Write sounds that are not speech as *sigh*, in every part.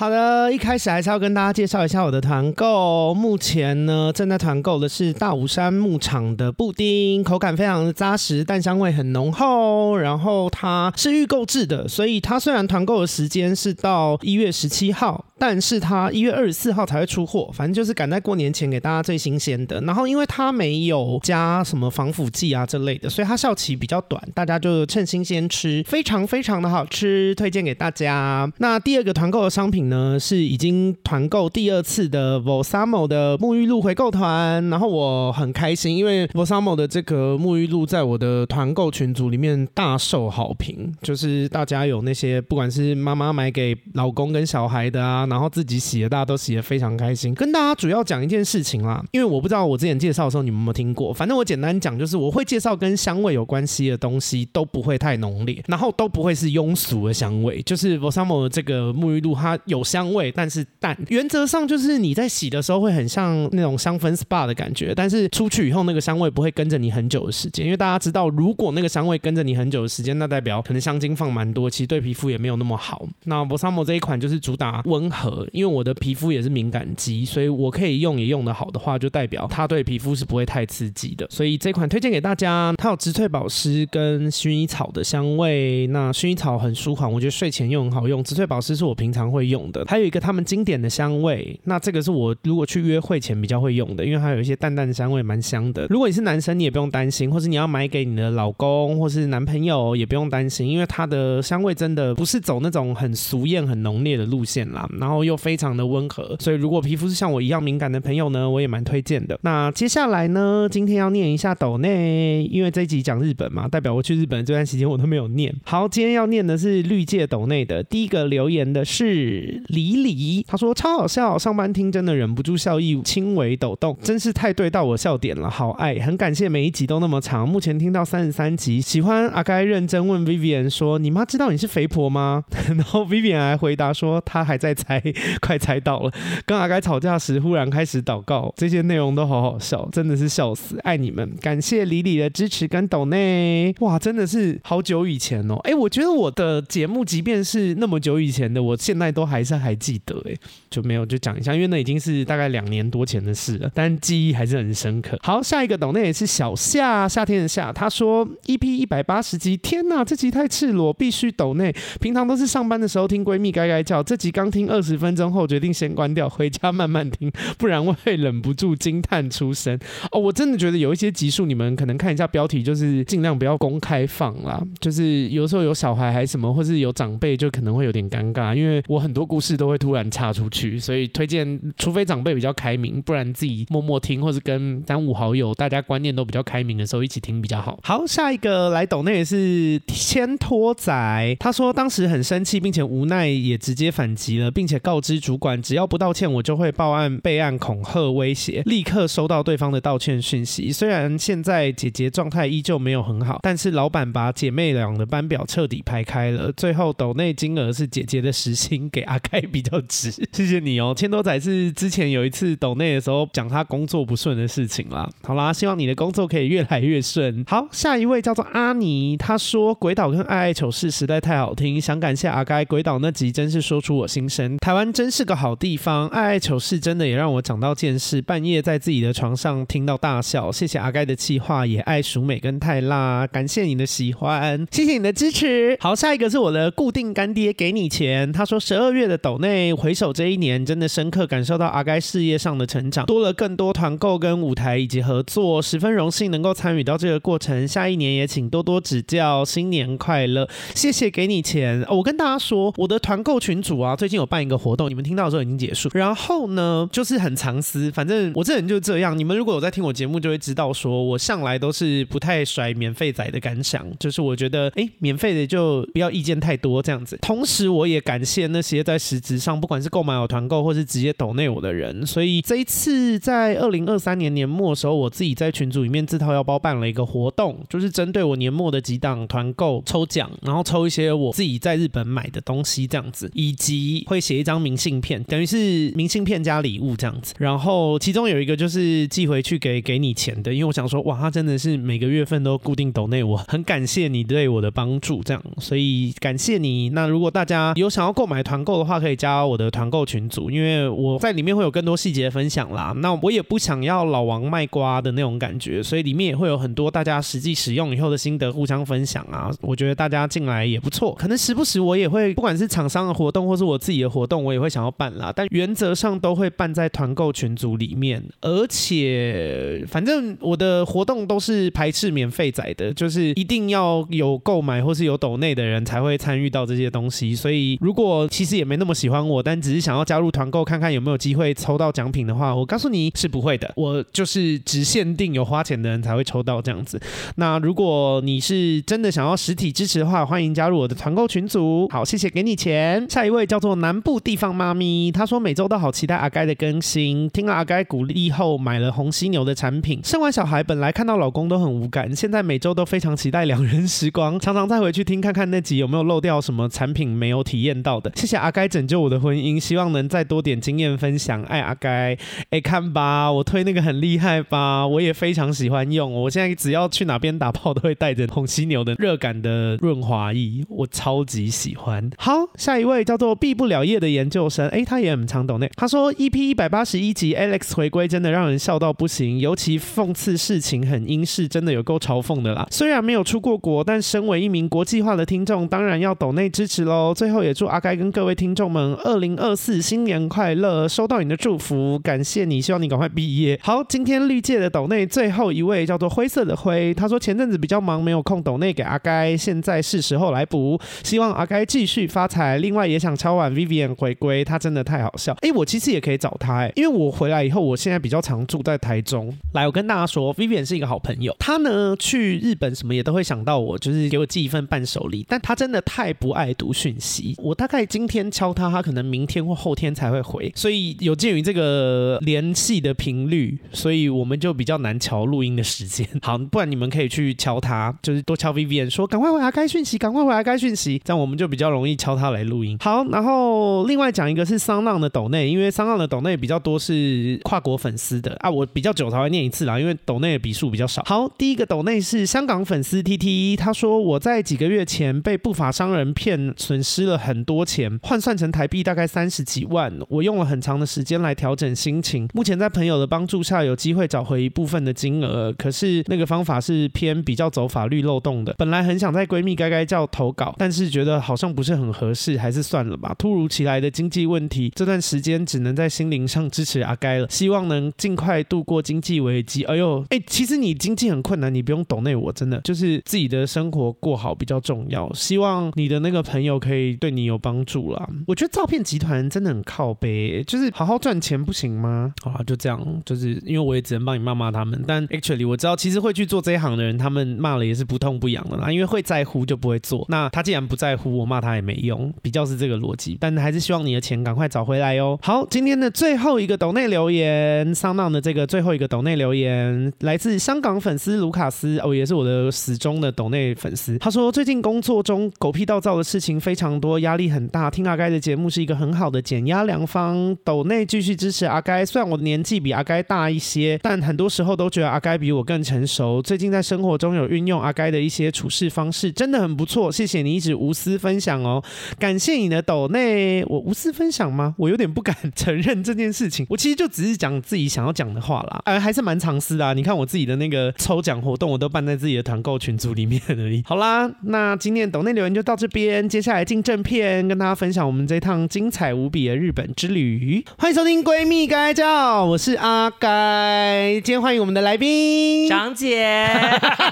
好的，一开始还是要跟大家介绍一下我的团购。目前呢，正在团购的是大武山牧场的布丁，口感非常的扎实，蛋香味很浓厚。然后它是预购制的，所以它虽然团购的时间是到一月十七号，但是它一月二十四号才会出货。反正就是赶在过年前给大家最新鲜的。然后因为它没有加什么防腐剂啊这类的，所以它效期比较短，大家就趁新鲜吃，非常非常的好吃，推荐给大家。那第二个团购的商品呢，是已经团购第二次的 Vosamo 的沐浴露回购团，然后我很开心，因为 Vosamo 的这个沐浴露在我的团购群组里面大受好评，就是大家有那些不管是妈妈买给老公跟小孩的啊，然后自己洗的，大家都洗得非常开心。跟大家主要讲一件事情啦，因为我不知道我之前介绍的时候你们有没有听过，反正我简单讲，就是我会介绍跟香味有关系的东西都不会太浓烈，然后都不会是庸俗的香味，就是 Vosamo 的这个沐浴露它有。有香味，但是淡。原则上就是你在洗的时候会很像那种香氛 SPA 的感觉，但是出去以后那个香味不会跟着你很久的时间。因为大家知道，如果那个香味跟着你很久的时间，那代表可能香精放蛮多，其实对皮肤也没有那么好。那 b o s a m o 这一款就是主打温和，因为我的皮肤也是敏感肌，所以我可以用也用得好的话，就代表它对皮肤是不会太刺激的。所以这款推荐给大家，它有植萃保湿跟薰衣草的香味。那薰衣草很舒缓，我觉得睡前用很好用。植萃保湿是我平常会用的。还有一个他们经典的香味，那这个是我如果去约会前比较会用的，因为它有一些淡淡的香味，蛮香的。如果你是男生，你也不用担心，或是你要买给你的老公或是男朋友，也不用担心，因为它的香味真的不是走那种很俗艳、很浓烈的路线啦，然后又非常的温和。所以如果皮肤是像我一样敏感的朋友呢，我也蛮推荐的。那接下来呢，今天要念一下斗内，因为这一集讲日本嘛，代表我去日本这段时间我都没有念。好，今天要念的是绿界斗内的第一个留言的是。李李，他说超好笑，上班听真的忍不住笑意轻微抖动，真是太对到我笑点了，好爱，很感谢每一集都那么长，目前听到三十三集，喜欢阿该认真问 Vivian 说，你妈知道你是肥婆吗？*laughs* 然后 Vivian 还回答说他还在猜，快猜到了。跟阿该吵架时忽然开始祷告，这些内容都好好笑，真的是笑死，爱你们，感谢李李的支持跟抖内，哇，真的是好久以前哦，哎，我觉得我的节目即便是那么久以前的，我现在都还是还。记得哎，就没有就讲一下，因为那已经是大概两年多前的事了，但记忆还是很深刻。好，下一个抖内也是小夏，夏天的夏，他说 EP 一百八十集，天哪，这集太赤裸，必须抖内。平常都是上班的时候听闺蜜该该叫，这集刚听二十分钟后决定先关掉，回家慢慢听，不然会忍不住惊叹出声。哦，我真的觉得有一些集数，你们可能看一下标题，就是尽量不要公开放啦，就是有时候有小孩还什么，或是有长辈，就可能会有点尴尬，因为我很多故事。都会突然插出去，所以推荐，除非长辈比较开明，不然自己默默听，或是跟三五好友，大家观念都比较开明的时候一起听比较好。好，下一个来抖内也是千托仔，他说当时很生气，并且无奈也直接反击了，并且告知主管，只要不道歉，我就会报案、备案、恐吓、威胁。立刻收到对方的道歉讯息。虽然现在姐姐状态依旧没有很好，但是老板把姐妹俩的班表彻底排开了。最后抖内金额是姐姐的时薪给阿开。比较值，*laughs* 谢谢你哦。千多仔是之前有一次抖内的时候讲他工作不顺的事情啦。好啦，希望你的工作可以越来越顺。好，下一位叫做阿尼，他说《鬼岛》跟《爱爱糗事》实在太好听，想感谢阿该。《鬼岛》那集真是说出我心声，台湾真是个好地方。《爱爱糗事》真的也让我长到见识，半夜在自己的床上听到大笑。谢谢阿该的气话，也爱熟美跟泰辣，感谢你的喜欢，谢谢你的支持。好，下一个是我的固定干爹，给你钱。他说十二月的抖。内回首这一年，真的深刻感受到阿该事业上的成长，多了更多团购跟舞台以及合作，十分荣幸能够参与到这个过程。下一年也请多多指教，新年快乐！谢谢给你钱。我跟大家说，我的团购群组啊，最近有办一个活动，你们听到的时候已经结束。然后呢，就是很藏私，反正我这人就这样。你们如果有在听我节目，就会知道说我向来都是不太甩免费仔的感想，就是我觉得哎，免费的就不要意见太多这样子。同时，我也感谢那些在实质上不管是购买我团购，或是直接抖内我的人，所以这一次在二零二三年年末的时候，我自己在群组里面自掏腰包办了一个活动，就是针对我年末的几档团购抽奖，然后抽一些我自己在日本买的东西这样子，以及会写一张明信片，等于是明信片加礼物这样子。然后其中有一个就是寄回去给给你钱的，因为我想说，哇，他真的是每个月份都固定抖内我，很感谢你对我的帮助，这样，所以感谢你。那如果大家有想要购买团购的话，可以加我的团购群组，因为我在里面会有更多细节分享啦。那我也不想要老王卖瓜的那种感觉，所以里面也会有很多大家实际使用以后的心得互相分享啊。我觉得大家进来也不错，可能时不时我也会，不管是厂商的活动或是我自己的活动，我也会想要办啦。但原则上都会办在团购群组里面，而且反正我的活动都是排斥免费仔的，就是一定要有购买或是有抖内的人才会参与到这些东西。所以如果其实也没那么喜欢我，但只是想要加入团购看看有没有机会抽到奖品的话，我告诉你是不会的。我就是只限定有花钱的人才会抽到这样子。那如果你是真的想要实体支持的话，欢迎加入我的团购群组。好，谢谢给你钱。下一位叫做南部地方妈咪，她说每周都好期待阿该的更新，听了阿该鼓励后买了红犀牛的产品。生完小孩本来看到老公都很无感，现在每周都非常期待两人时光，常常再回去听看看那集有没有漏掉什么产品没有体验到的。谢谢阿该拯救我的婚姻，希望能再多点经验分享。爱阿该，哎，看吧，我推那个很厉害吧，我也非常喜欢用。我现在只要去哪边打炮都会带着红犀牛的热感的润滑液，我超级喜欢。好，下一位叫做毕不了业的研究生，哎，他也很常懂内。他说 EP 一百八十一集 Alex 回归真的让人笑到不行，尤其讽刺事情很英式，真的有够嘲讽的啦。虽然没有出过国，但身为一名国际化的听众，当然要抖内支持喽。最后也祝阿该跟各位听众们二零二四新年快乐，收到你的祝福，感谢你，希望你赶快毕业。好，今天绿界的斗内最后一位叫做灰色的灰，他说前阵子比较忙，没有空斗内给阿该，现在是时候来补，希望阿该继续发财。另外也想敲碗 Vivian 回归，他真的太好笑。哎，我其实也可以找他，哎，因为我回来以后，我现在比较常住在台中。来，我跟大家说，Vivian 是一个好朋友，他呢去日本什么也都会想到我，就是给我寄一份伴手礼。但他真的太不爱读讯息，我大概今天敲他，他可能明天或后天才会回。所以有鉴于这个联系的频率，所以我们就比较难敲录音的时间。*laughs* 好，不然你们可以去敲他，就是多敲 V V N，说赶快回来该讯息，赶快回来该讯息，这样我们就比较容易敲他来录音。好，然后另外讲一个是桑浪的抖内，因为桑浪的抖内比较多是跨国粉丝的啊，我比较久才会念一次啦，因为抖内的笔数比较少。好，第一个抖内是香港粉丝 TT，他说我在几个月前被不法商人骗，损失了很多钱，换算成台币大概三十几万，我用了很长的时间来调整心情，目前在朋友的帮助下有机会找回一部分的金额，可是那个方法是偏比较走法律漏洞的，本来很想在闺蜜该该叫投稿，但是觉得好像不是很合适，还是算了吧。突如其来的经济问题，这段时间只能在心灵上支持阿该了，希望能尽快度过经济危机。哎呦，哎，其实你经济很困难，你不用懂那我，真的就是自己的生活过好比较重要。希望你的那个朋友可以对你有帮助啦。我觉得诈骗集团真的很靠背，就是好好赚钱不行吗？好啦，就这样，就是因为我也只能帮你骂骂他们。但 actually 我知道，其实会去做这一行的人，他们骂了也是不痛不痒的啦。因为会在乎就不会做。那他既然不在乎，我骂他也没用，比较是这个逻辑。但还是希望你的钱赶快找回来哟。好，今天的最后一个抖内留言，上当的这个最后一个抖内留言来自香港粉丝卢卡斯，哦，也是我的始终的抖内粉丝。他说最近工作中狗屁倒灶的事情非常多，压力很大。听阿该的节目是一个很好的减压良方。抖内继续支持阿该，虽然我的年纪比阿该大一些，但很多时候都觉得阿该比我更成熟。最近在生活中有运用阿该的一些处事方式，真的很不错。谢谢你一直无私分享哦，感谢你的抖内。我无私分享吗？我有点不敢承认这件事情。我其实就只是讲自己想要讲的话啦，呃，还是蛮藏私的啊。你看我自己的那个抽奖活动，我都办在自己的团购群组里面而已。好啦，那今天抖内留言就到这边，接下来进正片，跟大家分享我们这一趟精彩无比的日本之旅。欢迎收听闺蜜该叫，我是阿该。今天欢迎我们的来宾长姐，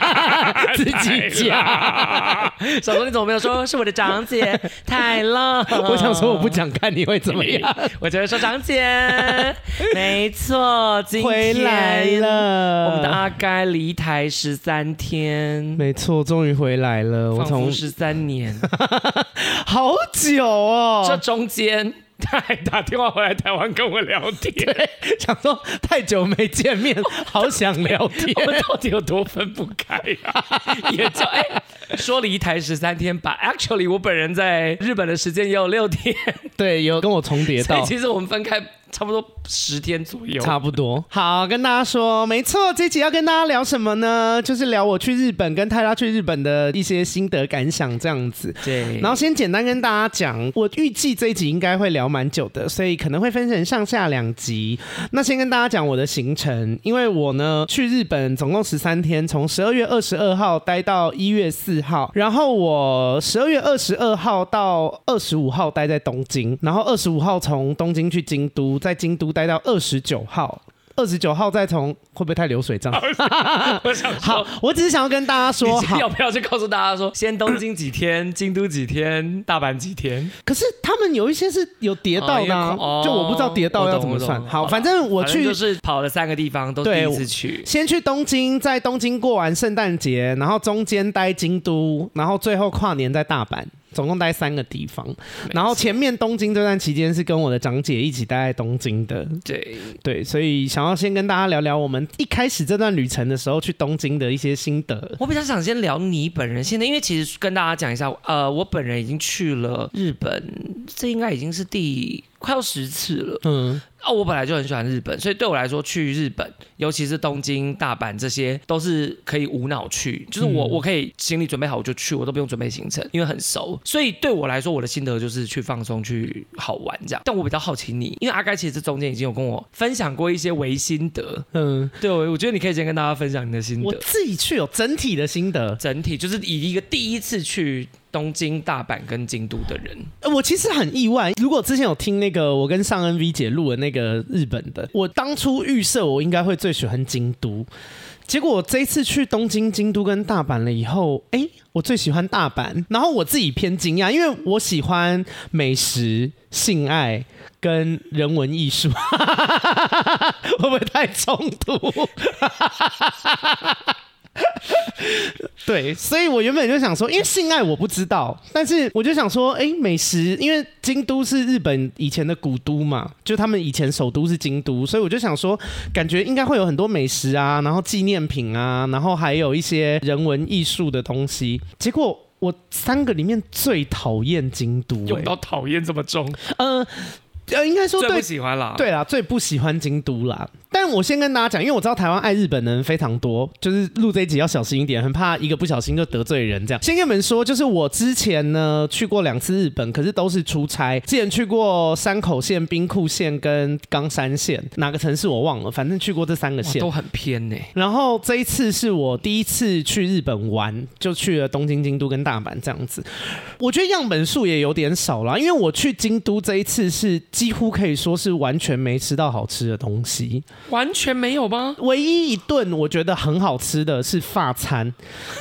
*laughs* 自己讲。小龙，你怎么没有说是我的长姐？*laughs* 太浪。我想说我不讲，看你会怎么样。我觉得说长姐，*laughs* 没错，今天回来了。我们的阿该离台十三天，没错，终于回来了。我从十三年，好久哦。这中间。他还打电话回来台湾跟我聊天，想说太久没见面，好想聊天。我们到底有多分不开啊？*laughs* 也就哎、欸，说离台十三天吧。Actually，我本人在日本的时间也有六天，对，有跟我重叠到。其实我们分开。差不多十天左右，差不多。好，跟大家说，没错，这集要跟大家聊什么呢？就是聊我去日本跟泰拉去日本的一些心得感想这样子。对。然后先简单跟大家讲，我预计这一集应该会聊蛮久的，所以可能会分成上下两集。那先跟大家讲我的行程，因为我呢去日本总共十三天，从十二月二十二号待到一月四号，然后我十二月二十二号到二十五号待在东京，然后二十五号从东京去京都，在京都待到二十九号。二十九号再从会不会太流水账？*laughs* 我想好，我只是想要跟大家说，要不要去告诉大家说，先东京几天，京都几天，大阪几天？可是他们有一些是有叠到的，啊，哦、就我不知道叠到要怎么算。好，反正我去就是跑了三个地方，都第一次去。先去东京，在东京过完圣诞节，然后中间待京都，然后最后跨年在大阪。总共待三个地方，然后前面东京这段期间是跟我的长姐一起待在东京的。对对，所以想要先跟大家聊聊我们一开始这段旅程的时候去东京的一些心得。我比较想先聊你本人现在，因为其实跟大家讲一下，呃，我本人已经去了日本，这应该已经是第快要十次了。嗯。哦，我本来就很喜欢日本，所以对我来说，去日本，尤其是东京、大阪这些，都是可以无脑去。就是我，我可以行李准备好我就去，我都不用准备行程，因为很熟。所以对我来说，我的心得就是去放松、去好玩这样。但我比较好奇你，因为阿该其实这中间已经有跟我分享过一些微心得。嗯，对，我觉得你可以先跟大家分享你的心得。我自己去有整体的心得，整体就是以一个第一次去。东京、大阪跟京都的人，我其实很意外。如果之前有听那个我跟尚恩 V 姐录的那个日本的，我当初预设我应该会最喜欢京都。结果我这一次去东京、京都跟大阪了以后，哎、我最喜欢大阪。然后我自己偏惊讶，因为我喜欢美食、性爱跟人文艺术，*laughs* 会不会太冲突？*laughs* *laughs* 对，所以我原本就想说，因为性爱我不知道，但是我就想说，哎，美食，因为京都是日本以前的古都嘛，就他们以前首都是京都，所以我就想说，感觉应该会有很多美食啊，然后纪念品啊，然后还有一些人文艺术的东西。结果我三个里面最讨厌京都，用到讨厌这么重，呃。呃，应该说，最不喜欢啦。对啦，最不喜欢京都啦。但我先跟大家讲，因为我知道台湾爱日本的人非常多，就是录这一集要小心一点，很怕一个不小心就得罪人。这样，先跟你们说，就是我之前呢去过两次日本，可是都是出差。之前去过山口县、兵库县跟冈山县，哪个城市我忘了，反正去过这三个县，都很偏呢。然后这一次是我第一次去日本玩，就去了东京、京都跟大阪这样子。我觉得样本数也有点少了，因为我去京都这一次是。几乎可以说是完全没吃到好吃的东西，完全没有吗？唯一一顿我觉得很好吃的是法餐，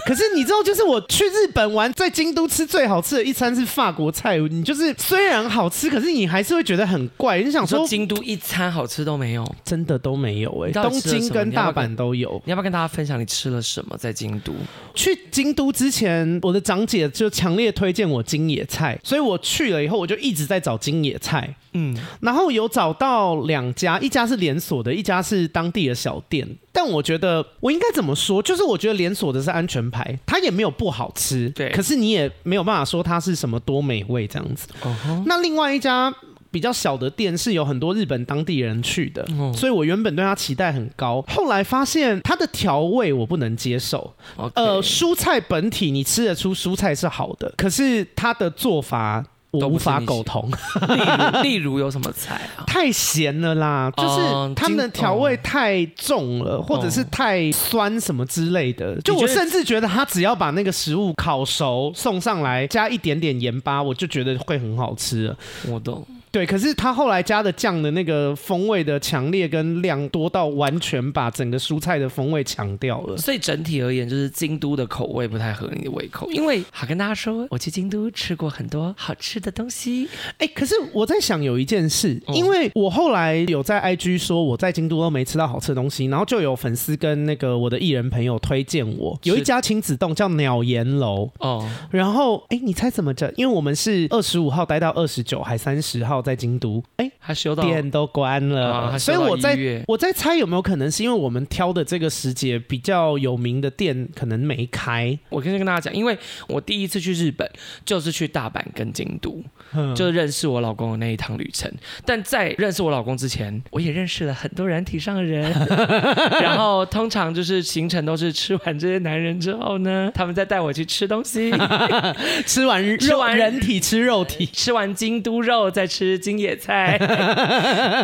可是你知道，就是我去日本玩，在京都吃最好吃的一餐是法国菜，你就是虽然好吃，可是你还是会觉得很怪。你想说，说京都一餐好吃都没有，真的都没有哎、欸，东京跟大阪都有。你要不要跟大家分享你吃了什么？在京都去京都之前，我的长姐就强烈推荐我京野菜，所以我去了以后，我就一直在找京野菜。嗯，然后有找到两家，一家是连锁的，一家是当地的小店。但我觉得我应该怎么说？就是我觉得连锁的是安全牌，它也没有不好吃，对。可是你也没有办法说它是什么多美味这样子。Uh -huh. 那另外一家比较小的店是有很多日本当地人去的，uh -huh. 所以我原本对它期待很高。后来发现它的调味我不能接受。Okay. 呃，蔬菜本体你吃得出蔬菜是好的，可是它的做法。我无法苟同，例如例如有什么菜啊？*laughs* 太咸了啦，就是他们的调味太重了，或者是太酸什么之类的。就我甚至觉得他只要把那个食物烤熟送上来，加一点点盐巴，我就觉得会很好吃了。我懂。对，可是他后来加的酱的那个风味的强烈跟量多到完全把整个蔬菜的风味抢掉了，所以整体而言就是京都的口味不太合你的胃口。因为好跟大家说，我去京都吃过很多好吃的东西。哎，可是我在想有一件事，因为我后来有在 IG 说我在京都都没吃到好吃的东西，然后就有粉丝跟那个我的艺人朋友推荐我有一家亲子洞叫鸟岩楼哦，然后哎，你猜怎么着？因为我们是二十五号待到二十九还三十号。在京都，哎，他修到店都关了，啊、所以我在我在猜有没有可能是因为我们挑的这个时节比较有名的店可能没开。我先跟大家讲，因为我第一次去日本就是去大阪跟京都，嗯、就认识我老公的那一趟旅程。但在认识我老公之前，我也认识了很多软体上的人，*laughs* 然后通常就是行程都是吃完这些男人之后呢，他们再带我去吃东西，*laughs* 吃完肉吃完人体吃肉体，*laughs* 吃完京都肉再吃京野菜。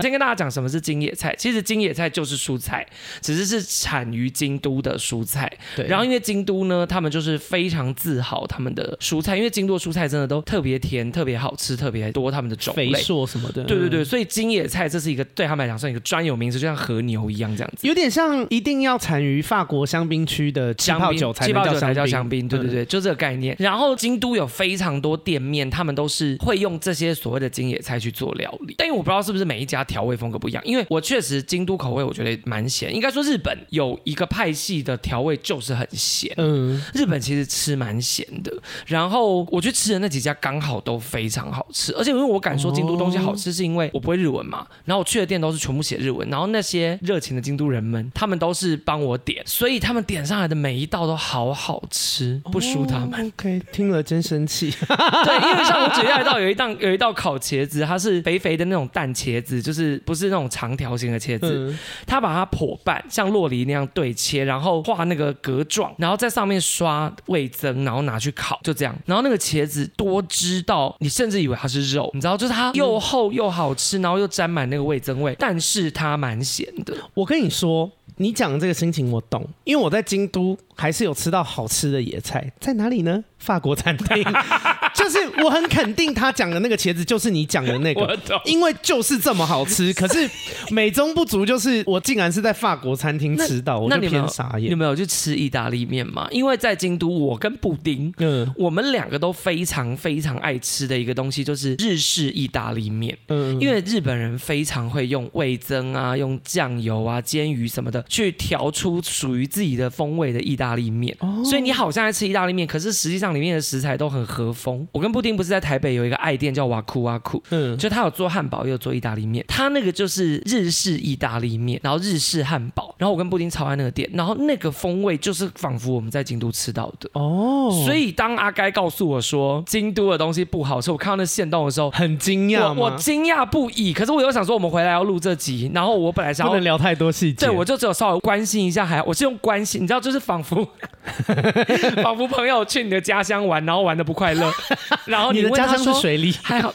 先跟大家讲什么是京野菜，其实京野菜就是蔬菜，只是是产于京都的蔬菜。对，然后因为京都呢，他们就是非常自豪他们的蔬菜，因为京都的蔬菜真的都特别甜、特别好吃、特别多，他们的种类肥硕什么的。对对对，所以京野菜这是一个对他们来讲算一个专有名词，就像和牛一样这样子，有点像一定要产于法国香槟区的气泡酒才叫香槟。叫香槟，对对对，就这个概念。然后京都有非常多店面，他们都是会用这些所谓的京野菜去做料理。但因为我不知道是不是每一家调味风格不一样，因为我确实京都口味我觉得蛮咸。应该说日本有一个派系的调味就是很咸。嗯，日本其实吃蛮咸的。然后我去吃的那几家刚好都非常好吃，而且因为我敢说京都东西好吃，是因为我不会日文嘛。然后我去的店都是全部写日文，然后那些热情的京都人们，他们都是帮我点，所以他们点上来的每一道都好好吃，不输他们。Oh, OK，听了真生气。*laughs* 对，因为像我举例一道，有一道有一道烤茄子，它是肥肥的那种蛋茄子，就是不是那种长条形的茄子，他、嗯、把它剖半，像洛梨那样对切，然后画那个格状，然后在上面刷味增，然后拿去烤，就这样。然后那个茄子多汁到你甚至以为它是肉，你知道，就是它又厚又好吃，然后又沾满那个味增味，但是它蛮咸的。我跟你说。你讲的这个心情我懂，因为我在京都还是有吃到好吃的野菜，在哪里呢？*laughs* 法国餐厅，*laughs* 就是我很肯定他讲的那个茄子就是你讲的那个，因为就是这么好吃。*laughs* 可是美中不足就是我竟然是在法国餐厅吃到，我就偏傻眼。你有没有去吃意大利面吗？因为在京都，我跟布丁，嗯，我们两个都非常非常爱吃的一个东西就是日式意大利面，嗯，因为日本人非常会用味增啊，用酱油啊，煎鱼什么的。去调出属于自己的风味的意大利面，哦、所以你好像在吃意大利面，可是实际上里面的食材都很和风。我跟布丁不是在台北有一个爱店叫瓦库瓦库，嗯，就他有做汉堡，又有做意大利面，他那个就是日式意大利面，然后日式汉堡，然后我跟布丁超爱那个店，然后那个风味就是仿佛我们在京都吃到的哦。所以当阿该告诉我说京都的东西不好吃，我看到那现动的时候很惊讶，我惊讶不已。可是我又想说我们回来要录这集，然后我本来想不能聊太多细节，对我就只有。稍微关心一下，还我是用关心，你知道，就是仿佛 *laughs* 仿佛朋友去你的家乡玩，然后玩的不快乐，*laughs* 然后你，你的家乡是水里，*laughs* 还好，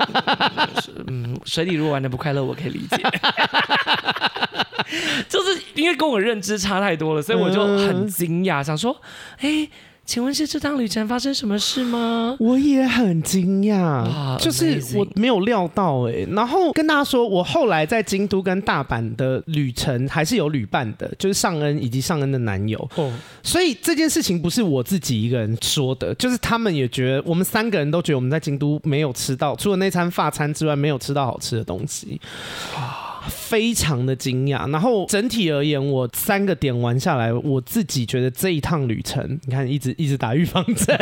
嗯，水里如果玩的不快乐，我可以理解，就是因为跟我认知差太多了，所以我就很惊讶，想说，哎。请问是这趟旅程发生什么事吗？我也很惊讶，就是我没有料到哎、欸。然后跟大家说，我后来在京都跟大阪的旅程还是有旅伴的，就是尚恩以及尚恩的男友。哦，所以这件事情不是我自己一个人说的，就是他们也觉得，我们三个人都觉得我们在京都没有吃到，除了那餐发餐之外，没有吃到好吃的东西。非常的惊讶，然后整体而言，我三个点玩下来，我自己觉得这一趟旅程，你看一直一直打预防针，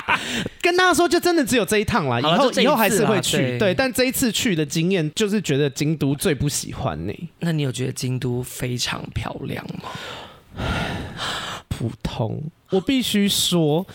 *laughs* 跟大家说，就真的只有这一趟啦，以后以后还是会去，对，对，但这一次去的经验就是觉得京都最不喜欢你。那你有觉得京都非常漂亮吗？*sighs* *laughs* 普通，我必须说，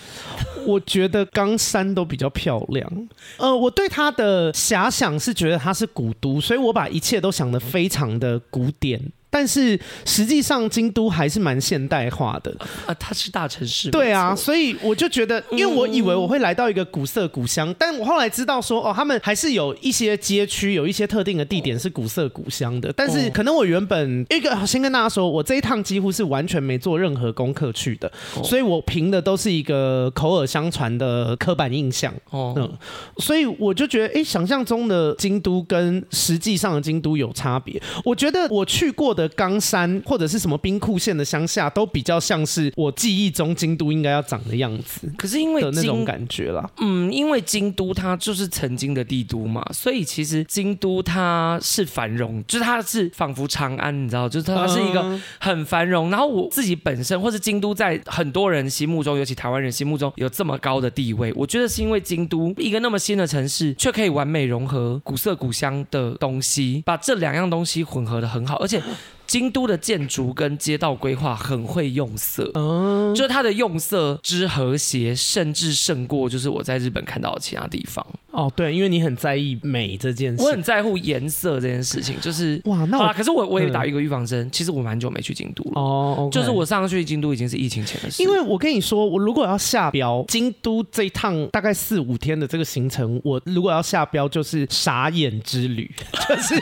我觉得冈山都比较漂亮。呃，我对它的遐想是觉得它是古都，所以我把一切都想得非常的古典。但是实际上，京都还是蛮现代化的啊，它是大城市。对啊，所以我就觉得，因为我以为我会来到一个古色古香，但我后来知道说，哦，他们还是有一些街区，有一些特定的地点是古色古香的。但是可能我原本一个先跟大家说，我这一趟几乎是完全没做任何功课去的，所以我凭的都是一个口耳相传的刻板印象。哦，嗯，所以我就觉得，哎，想象中的京都跟实际上的京都有差别。我觉得我去过的。的冈山或者是什么兵库县的乡下，都比较像是我记忆中京都应该要长的样子。可是因为的那种感觉啦，嗯，因为京都它就是曾经的帝都嘛，所以其实京都它是繁荣，就是它是仿佛长安，你知道，就是它是一个很繁荣。然后我自己本身或是京都，在很多人心目中，尤其台湾人心目中有这么高的地位，我觉得是因为京都一个那么新的城市，却可以完美融合古色古香的东西，把这两样东西混合的很好，而且。京都的建筑跟街道规划很会用色，嗯，就是它的用色之和谐，甚至胜过就是我在日本看到的其他地方。哦，对，因为你很在意美这件事，我很在乎颜色这件事情，就是哇，那我可是我我也打一个预防针，嗯、其实我蛮久没去京都了哦，okay、就是我上次去京都已经是疫情前的事。因为我跟你说，我如果要下标京都这一趟大概四五天的这个行程，我如果要下标就是傻眼之旅，就是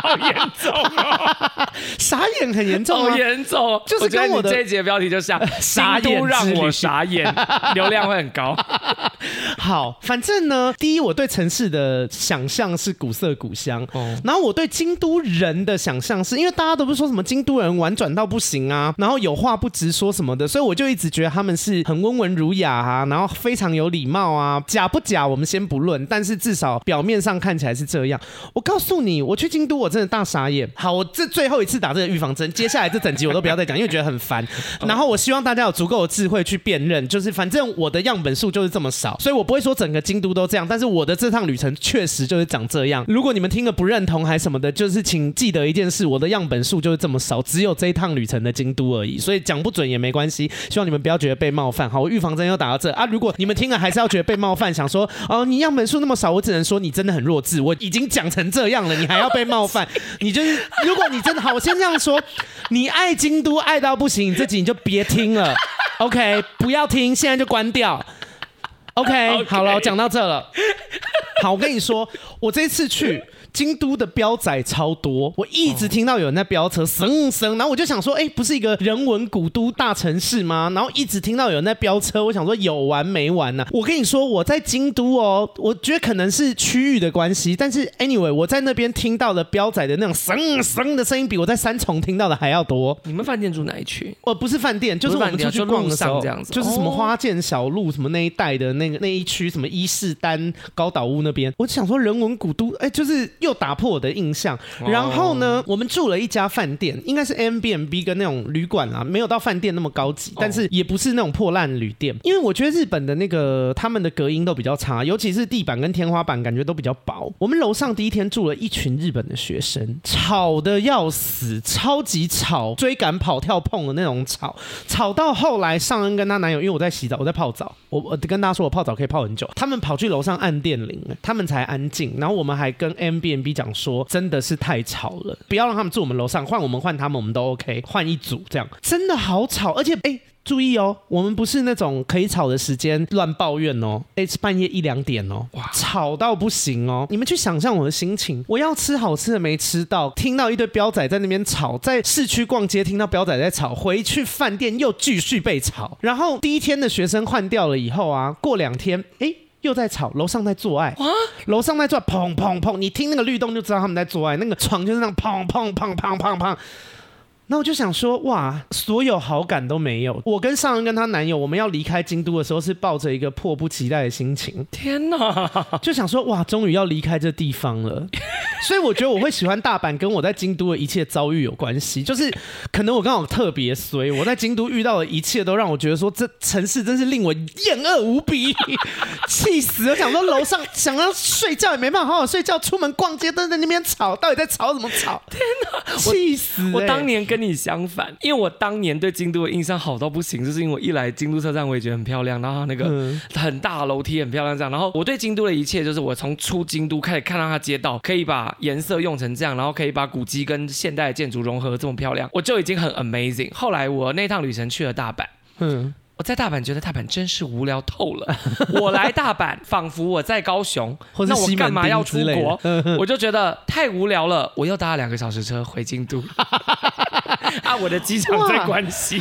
好严重哦。*laughs* 傻眼很严重，好严重，就是跟我这一节标题就像 *laughs* 傻眼让我傻眼，流量会很高。好，反正呢，第一，我对城市的想象是古色古香，哦，然后我对京都人的想象是因为大家都不是说什么京都人婉转到不行啊，然后有话不直说什么的，所以我就一直觉得他们是很温文儒雅啊，然后非常有礼貌啊，假不假我们先不论，但是至少表面上看起来是这样。我告诉你，我去京都我真的大傻眼。好，我这最后一次打。这个预防针，接下来这整集我都不要再讲，因为觉得很烦。*laughs* 然后我希望大家有足够的智慧去辨认，就是反正我的样本数就是这么少，所以我不会说整个京都都这样。但是我的这趟旅程确实就是长这样。如果你们听了不认同还什么的，就是请记得一件事：我的样本数就是这么少，只有这一趟旅程的京都而已。所以讲不准也没关系。希望你们不要觉得被冒犯。好，我预防针又打到这啊！如果你们听了还是要觉得被冒犯，想说哦，你样本数那么少，我只能说你真的很弱智。我已经讲成这样了，你还要被冒犯？你就是如果你真的好，我先这样说。你爱京都爱到不行，你自己你就别听了，*laughs* OK？不要听，现在就关掉，OK？, okay. *laughs* 好了，我讲到这了。好，我跟你说，我这次去。京都的飙仔超多，我一直听到有人在飙车，声声，然后我就想说，哎，不是一个人文古都大城市吗？然后一直听到有人在飙车，我想说有完没完呢、啊？我跟你说，我在京都哦，我觉得可能是区域的关系，但是 anyway，我在那边听到的飙仔的那种声声的声音，比我在三重听到的还要多。你们饭店住哪一区？哦，不是饭店，就是我们出去逛的时候，这样子，就是什么花见小路什么那一带的那个那一区，什么伊势丹高岛屋那边，我就想说人文古都，哎，就是。又打破我的印象，然后呢，我们住了一家饭店，应该是 Airbnb 跟那种旅馆啊，没有到饭店那么高级，但是也不是那种破烂旅店。因为我觉得日本的那个他们的隔音都比较差，尤其是地板跟天花板感觉都比较薄。我们楼上第一天住了一群日本的学生，吵的要死，超级吵，追赶跑跳碰的那种吵，吵到后来尚恩跟她男友，因为我在洗澡，我在泡澡，我我跟大家说我泡澡可以泡很久，他们跑去楼上按电铃，他们才安静，然后我们还跟 Airbnb B B 讲说，真的是太吵了，不要让他们住我们楼上，换我们换他们，我们都 OK，换一组这样，真的好吵，而且哎、注意哦，我们不是那种可以吵的时间乱抱怨哦，哎，半夜一两点哦，哇，吵到不行哦，你们去想象我的心情，我要吃好吃的没吃到，听到一堆彪仔在那边吵，在市区逛街听到彪仔在吵，回去饭店又继续被吵，然后第一天的学生换掉了以后啊，过两天，哎。又在吵，楼上在做爱，楼上在做爱，砰砰砰，你听那个律动就知道他们在做爱，那个床就是那样砰砰砰砰砰砰。那我就想说，哇，所有好感都没有。我跟尚恩跟她男友，我们要离开京都的时候，是抱着一个迫不及待的心情。天哪，*laughs* 就想说，哇，终于要离开这地方了。*laughs* 所以我觉得我会喜欢大阪，跟我在京都的一切遭遇有关系。就是可能我刚好特别衰，我在京都遇到的一切都让我觉得说，这城市真是令我厌恶无比，*laughs* 气死了。想说楼上想要睡觉也没办法好好睡觉，出门逛街都在那边吵，到底在吵什么吵？天哪，气死、欸！我当年跟。跟你相反，因为我当年对京都的印象好到不行，就是因为我一来京都车站我也觉得很漂亮，然后那个很大楼梯很漂亮这样，然后我对京都的一切就是我从出京都开始看到它街道可以把颜色用成这样，然后可以把古迹跟现代建筑融合这么漂亮，我就已经很 amazing。后来我那趟旅程去了大阪，嗯，我在大阪觉得大阪真是无聊透了。我来大阪仿佛我在高雄，*laughs* 那我干嘛要出国？*laughs* 我就觉得太无聊了，我又搭了两个小时车回京都。*laughs* 啊，我的机场在关西，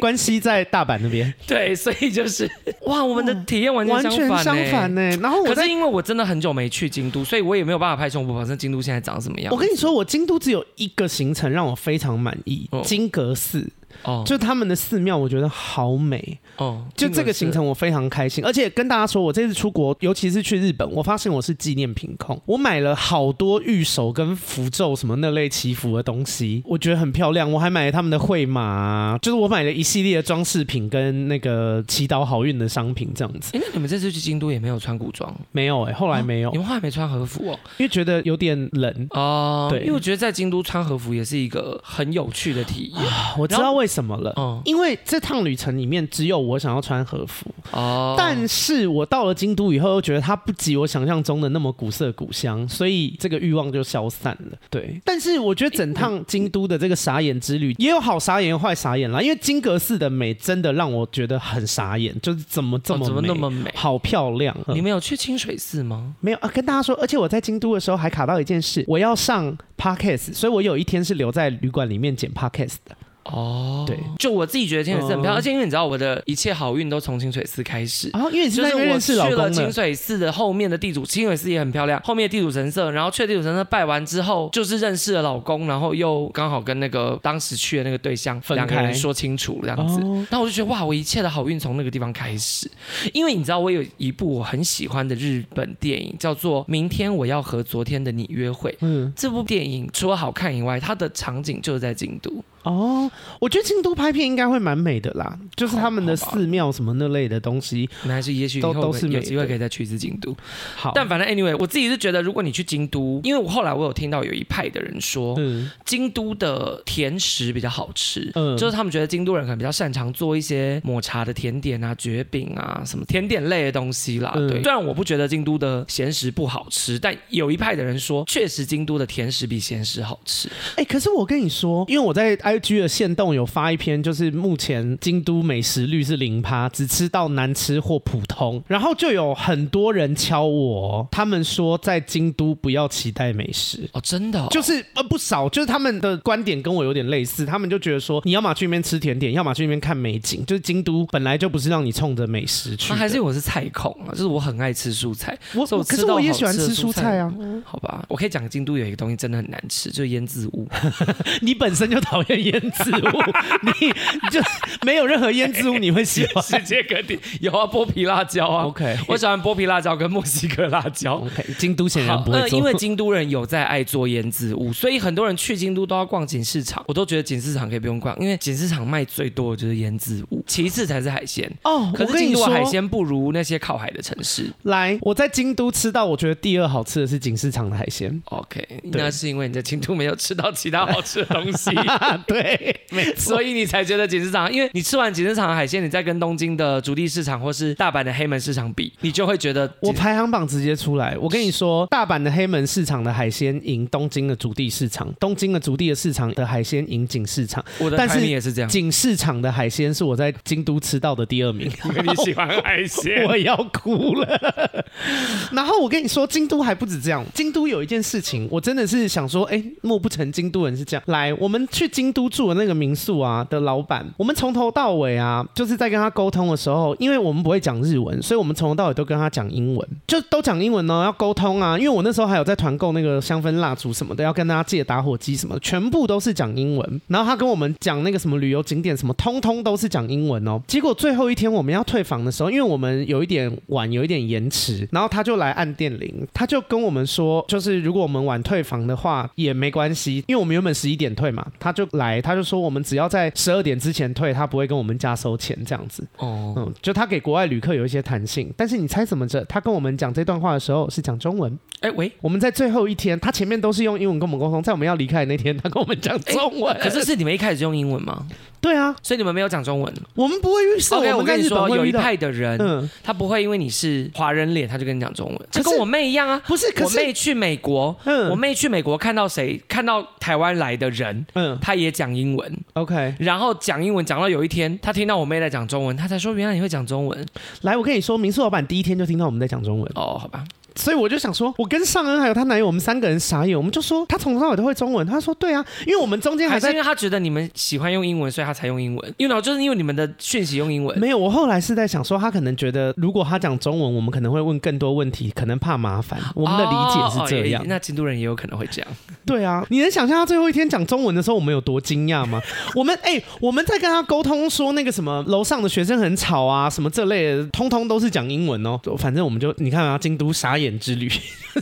关西在大阪那边。对，所以就是哇，我们的体验完全相反，完全相反呢。然后，可是因为我真的很久没去京都，所以我也没有办法拍胸脯保证京都现在长什么样。我跟你说，我京都只有一个行程让我非常满意，哦、金阁寺。哦，就他们的寺庙，我觉得好美哦。就这个行程，我非常开心。而且跟大家说，我这次出国，尤其是去日本，我发现我是纪念品控。我买了好多玉手跟符咒什么那类祈福的东西，我觉得很漂亮。我还买了他们的绘马，就是我买了一系列的装饰品跟那个祈祷好运的商品这样子。哎，那你们这次去京都也没有穿古装？没有哎、欸，后来没有。你们后来没穿和服哦？因为觉得有点冷哦。对，因为我觉得在京都穿和服也是一个很有趣的体验。我知道为什么了。嗯，因为这趟旅程里面只有我想要穿和服哦，但是我到了京都以后又觉得它不及我想象中的那么古色古香，所以这个欲望就消散了。对，但是我觉得整趟京都的这个傻眼之旅也有好傻眼，有坏傻眼啦。因为金阁寺的美真的让我觉得很傻眼，就是怎么这么美，怎么那么美，好漂亮。你没有去清水寺吗？没有啊，跟大家说，而且我在京都的时候还卡到一件事，我要上 podcast，所以我有一天是留在旅馆里面剪 podcast 的。哦，对，就我自己觉得清水寺很漂亮，而且因为你知道我的一切好运都从清水寺开始。啊，因为就是我去了清水寺的后面的地主，清水寺也很漂亮，后面的地主神社，然后去了地主神社拜完之后，就是认识了老公，然后又刚好跟那个当时去的那个对象两个人说清楚这样子，然后我就觉得哇，我一切的好运从那个地方开始，因为你知道我有一部我很喜欢的日本电影叫做《明天我要和昨天的你约会》，嗯，这部电影除了好看以外，它的场景就是在京都。哦，我觉得京都拍片应该会蛮美的啦，就是他们的寺庙什么那类的东西，那还是也许都都是有机会可以再去一次京都。好，但反正 anyway，我自己是觉得，如果你去京都，因为我后来我有听到有一派的人说，嗯，京都的甜食比较好吃，嗯，就是他们觉得京都人可能比较擅长做一些抹茶的甜点啊、绝饼啊什么甜点类的东西啦。嗯、对，虽然我不觉得京都的咸食不好吃，但有一派的人说，确实京都的甜食比咸食好吃。哎、欸，可是我跟你说，因为我在。IG 的限动有发一篇，就是目前京都美食率是零趴，只吃到难吃或普通。然后就有很多人敲我，他们说在京都不要期待美食哦，真的、哦，就是呃不少，就是他们的观点跟我有点类似，他们就觉得说你要么去那边吃甜点，要么去那边看美景，就是京都本来就不是让你冲着美食去。还是我是菜控啊，就是我很爱吃蔬菜，我，我可是我也喜欢吃蔬菜啊。嗯、好吧，我可以讲京都有一个东西真的很难吃，就是腌渍物。*laughs* 你本身就讨厌腌制物，*laughs* 你就没有任何腌制物你会喜欢？*laughs* 世界各地有啊，剥皮辣椒啊。OK，我喜欢剥皮辣椒跟墨西哥辣椒。OK，京都显然不会做。呃，因为京都人有在爱做腌制物，所以很多人去京都都要逛锦市场。我都觉得锦市场可以不用逛，因为锦市场卖最多的就是腌制物，其次才是海鲜。哦，可是京都海鲜不如那些靠海的城市。来，我在京都吃到我觉得第二好吃的是锦市场的海鲜。OK，那是因为你在京都没有吃到其他好吃的东西。*laughs* 对，没错，所以你才觉得锦市场，因为你吃完锦市场的海鲜，你再跟东京的竹地市场或是大阪的黑门市场比，你就会觉得我排行榜直接出来。我跟你说，大阪的黑门市场的海鲜赢东京的竹地市场，东京的竹地的市场的海鲜赢锦市场。我的排名也是这样，锦市场的海鲜是我在京都吃到的第二名。因为你喜欢海鲜，我要哭了。*laughs* 然后我跟你说，京都还不止这样，京都有一件事情，我真的是想说，哎，莫不成京都人是这样？来，我们去京都租住的那个民宿啊的老板，我们从头到尾啊，就是在跟他沟通的时候，因为我们不会讲日文，所以我们从头到尾都跟他讲英文，就都讲英文呢，要沟通啊。因为我那时候还有在团购那个香氛蜡烛什么的，要跟大家借打火机什么，全部都是讲英文。然后他跟我们讲那个什么旅游景点什么，通通都是讲英文哦。结果最后一天我们要退房的时候，因为我们有一点晚，有一点延迟，然后他就来按电铃，他就跟我们说，就是如果我们晚退房的话也没关系，因为我们原本十一点退嘛，他就来，他就说我们只要在十二点之前退，他不会跟我们加收钱这样子。哦，嗯，就他给国外旅客有一些弹性，但是你猜怎么着？他跟我们讲这段话的时候是讲中文。哎喂，我们在最后一天，他前面都是用英文跟我们沟通，在我们要离开的那天，他跟我们讲中文。可是是你们一开始就用英文吗？对啊，所以你们没有讲中文。我们不会预设。OK，我跟你说，有一派的人，嗯，他不会因为你是华人脸，他就跟你讲中文。这跟我妹一样啊，不是？可是我妹去美国，嗯，我妹去美国看到谁，看到台湾来的人，嗯，他也讲英文。OK，然后讲英文讲到有一天，他听到我妹在讲中文，他才说原来你会讲中文。来，我跟你说，民宿老板第一天就听到我们在讲中文。哦，好吧。所以我就想说，我跟尚恩还有她男友，我们三个人傻眼，我们就说他从头到尾都会中文。他说对啊，因为我们中间还是因为他觉得你们喜欢用英文，所以他才用英文。因为就是因为你们的讯息用英文。没有，我后来是在想说，他可能觉得如果他讲中文，我们可能会问更多问题，可能怕麻烦。我们的理解是这样。哦哦、那京都人也有可能会这样。对啊，你能想象他最后一天讲中文的时候，我们有多惊讶吗？*laughs* 我们哎、欸，我们在跟他沟通说那个什么楼上的学生很吵啊，什么这类的，通通都是讲英文哦。反正我们就你看啊，京都傻眼之旅，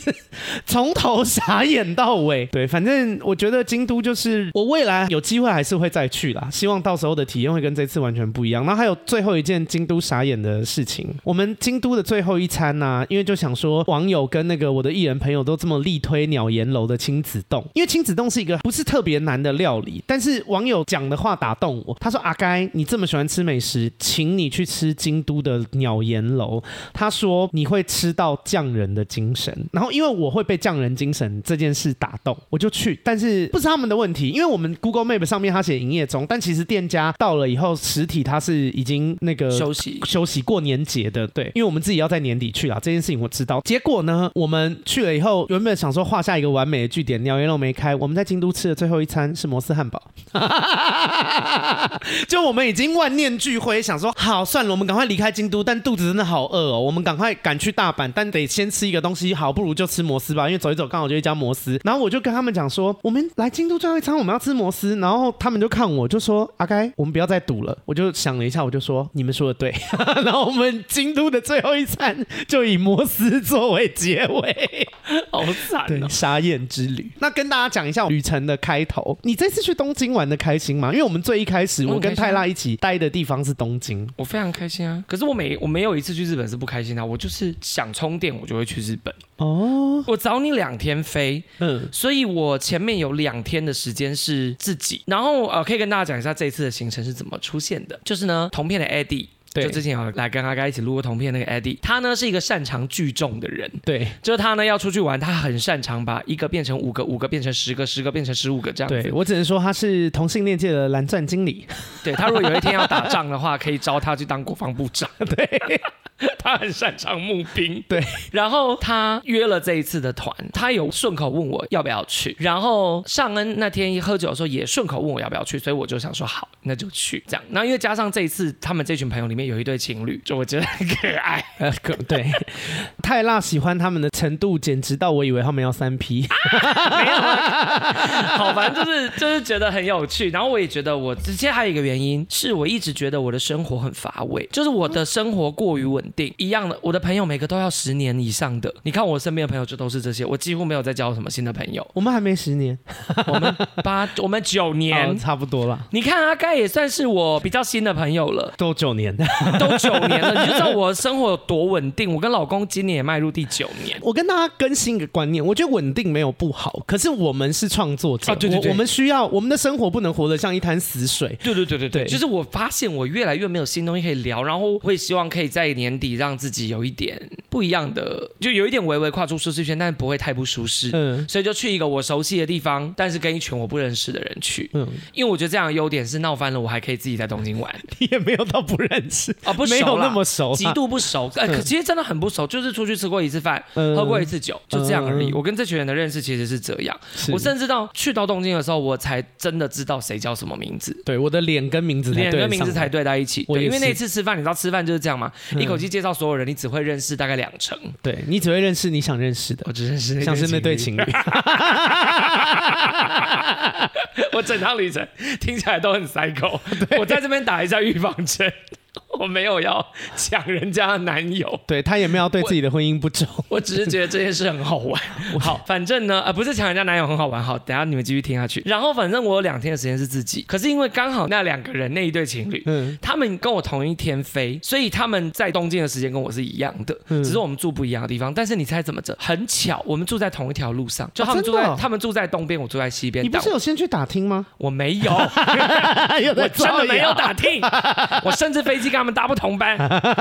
*laughs* 从头傻眼到尾。对，反正我觉得京都就是我未来有机会还是会再去啦。希望到时候的体验会跟这次完全不一样。然后还有最后一件京都傻眼的事情，我们京都的最后一餐呢、因为就想说网友跟那个我的艺人朋友都这么力推鸟岩楼的亲子洞，因为亲子洞是一个不是特别难的料理，但是网友讲的话打动我。他说：“阿该，你这么喜欢吃美食，请你去吃京都的鸟岩楼。”他说：“你会吃到匠人的精神。”然后因为我会被匠人精神这件事打动，我就去。但是不是他们的问题，因为我们 Google Map 上面他写营业中，但其实店家到了以后，实体他是已经那个休息休息过年节的。对，因为我们自己要在年底去啊，这件事情我知道。结果呢，我们去了以后，原本想说画下一个完美的句点，鸟岩楼没开，我们在京都吃的最后一餐是摩斯汉堡。*laughs* 就我们已经万念俱灰，想说好算了，我们赶快离开京都，但肚子真的好饿哦，我们赶快赶去大阪，但得先吃一个东西，好，不如就吃摩斯吧，因为走一走刚好就一家摩斯。然后我就跟他们讲说，我们来京都最后一餐，我们要吃摩斯。然后他们就看我，就说阿该，我们不要再赌了。我就想了一下，我就说 *laughs* 你们说的对。然后我们京都的最后一餐就以摩斯作为结尾，*laughs* 好惨哦，对，沙燕之旅。那跟大家讲一下旅程的开头，你这次去东京玩的开心吗？因为我们最一开始我跟泰拉一起待的地方是东京，我非常开心啊。可是我每我没有一次去日本是不开心的，我就是想充电我就会去日本哦。我找你两天飞，嗯，所以我前面有两天的时间是自己。然后呃，可以跟大家讲一下这一次的行程是怎么出现的，就是呢，同片的 Eddie。对，就之前有来跟阿该一起录过同片那个 Eddie，他呢是一个擅长聚众的人。对，就是他呢要出去玩，他很擅长把一个变成五个，五个变成十个，十个变成十五个这样子。对，我只能说他是同性恋界的蓝钻经理。对，他如果有一天要打仗的话，可以招他去当国防部长。*laughs* 对。他很擅长募兵，对。然后他约了这一次的团，他有顺口问我要不要去。然后尚恩那天一喝酒的时候也顺口问我要不要去，所以我就想说好，那就去这样。然后因为加上这一次他们这群朋友里面有一对情侣，就我觉得很可爱。呃，可对。泰辣喜欢他们的程度简直到我以为他们要三 P。没有啊。好，反正就是就是觉得很有趣。然后我也觉得我之前还有一个原因是我一直觉得我的生活很乏味，就是我的生活过于稳。定一样的，我的朋友每个都要十年以上的。你看我身边的朋友就都是这些，我几乎没有再交什么新的朋友。我们还没十年，我们八，我们九年，哦，差不多了。你看阿盖也算是我比较新的朋友了，都九年，都九年了，你就知道我的生活有多稳定。我跟老公今年也迈入第九年。我跟大家更新一个观念，我觉得稳定没有不好，可是我们是创作者，啊、对对对，我，我们需要我们的生活不能活得像一滩死水。对对对对对，就是我发现我越来越没有新东西可以聊，然后会希望可以在年底让自己有。一点不一样的，就有一点微微跨出舒适圈，但是不会太不舒适。嗯，所以就去一个我熟悉的地方，但是跟一群我不认识的人去。嗯，因为我觉得这样的优点是闹翻了，我还可以自己在东京玩。你 *laughs* 也没有到不认识啊，*laughs* 不熟，没有那么熟，极度不熟。哎、呃，可其实真的很不熟，就是出去吃过一次饭，嗯、喝过一次酒，就这样而已。嗯、我跟这群人的认识其实是这样。我甚至到去到东京的时候，我才真的知道谁叫什么名字。对，我的脸跟名字，脸跟名字才对在一起。对，因为那次吃饭，你知道吃饭就是这样嘛？嗯、一口气介绍所有人，你只会认识大概两。成，对，你只会认识你想认识的，我只认识像是那对情侣。*laughs* 我整趟旅程听起来都很 psycho，*laughs* 对我在这边打一下预防针。*laughs* 我没有要抢人家的男友，*laughs* 对，他也没有对自己的婚姻不忠。*laughs* 我，只是觉得这件事很好玩。好，反正呢，呃，不是抢人家男友很好玩。好，等下你们继续听下去。然后，反正我有两天的时间是自己，可是因为刚好那两个人那一对情侣，嗯，他们跟我同一天飞，所以他们在东京的时间跟我是一样的，嗯，只是我们住不一样的地方。但是你猜怎么着？很巧，我们住在同一条路上，就他们住在、他们住在东边，我住在西边。你不是有先去打听吗？我没有，我真的没有打听。我甚至飞机跟他们。搭不同班。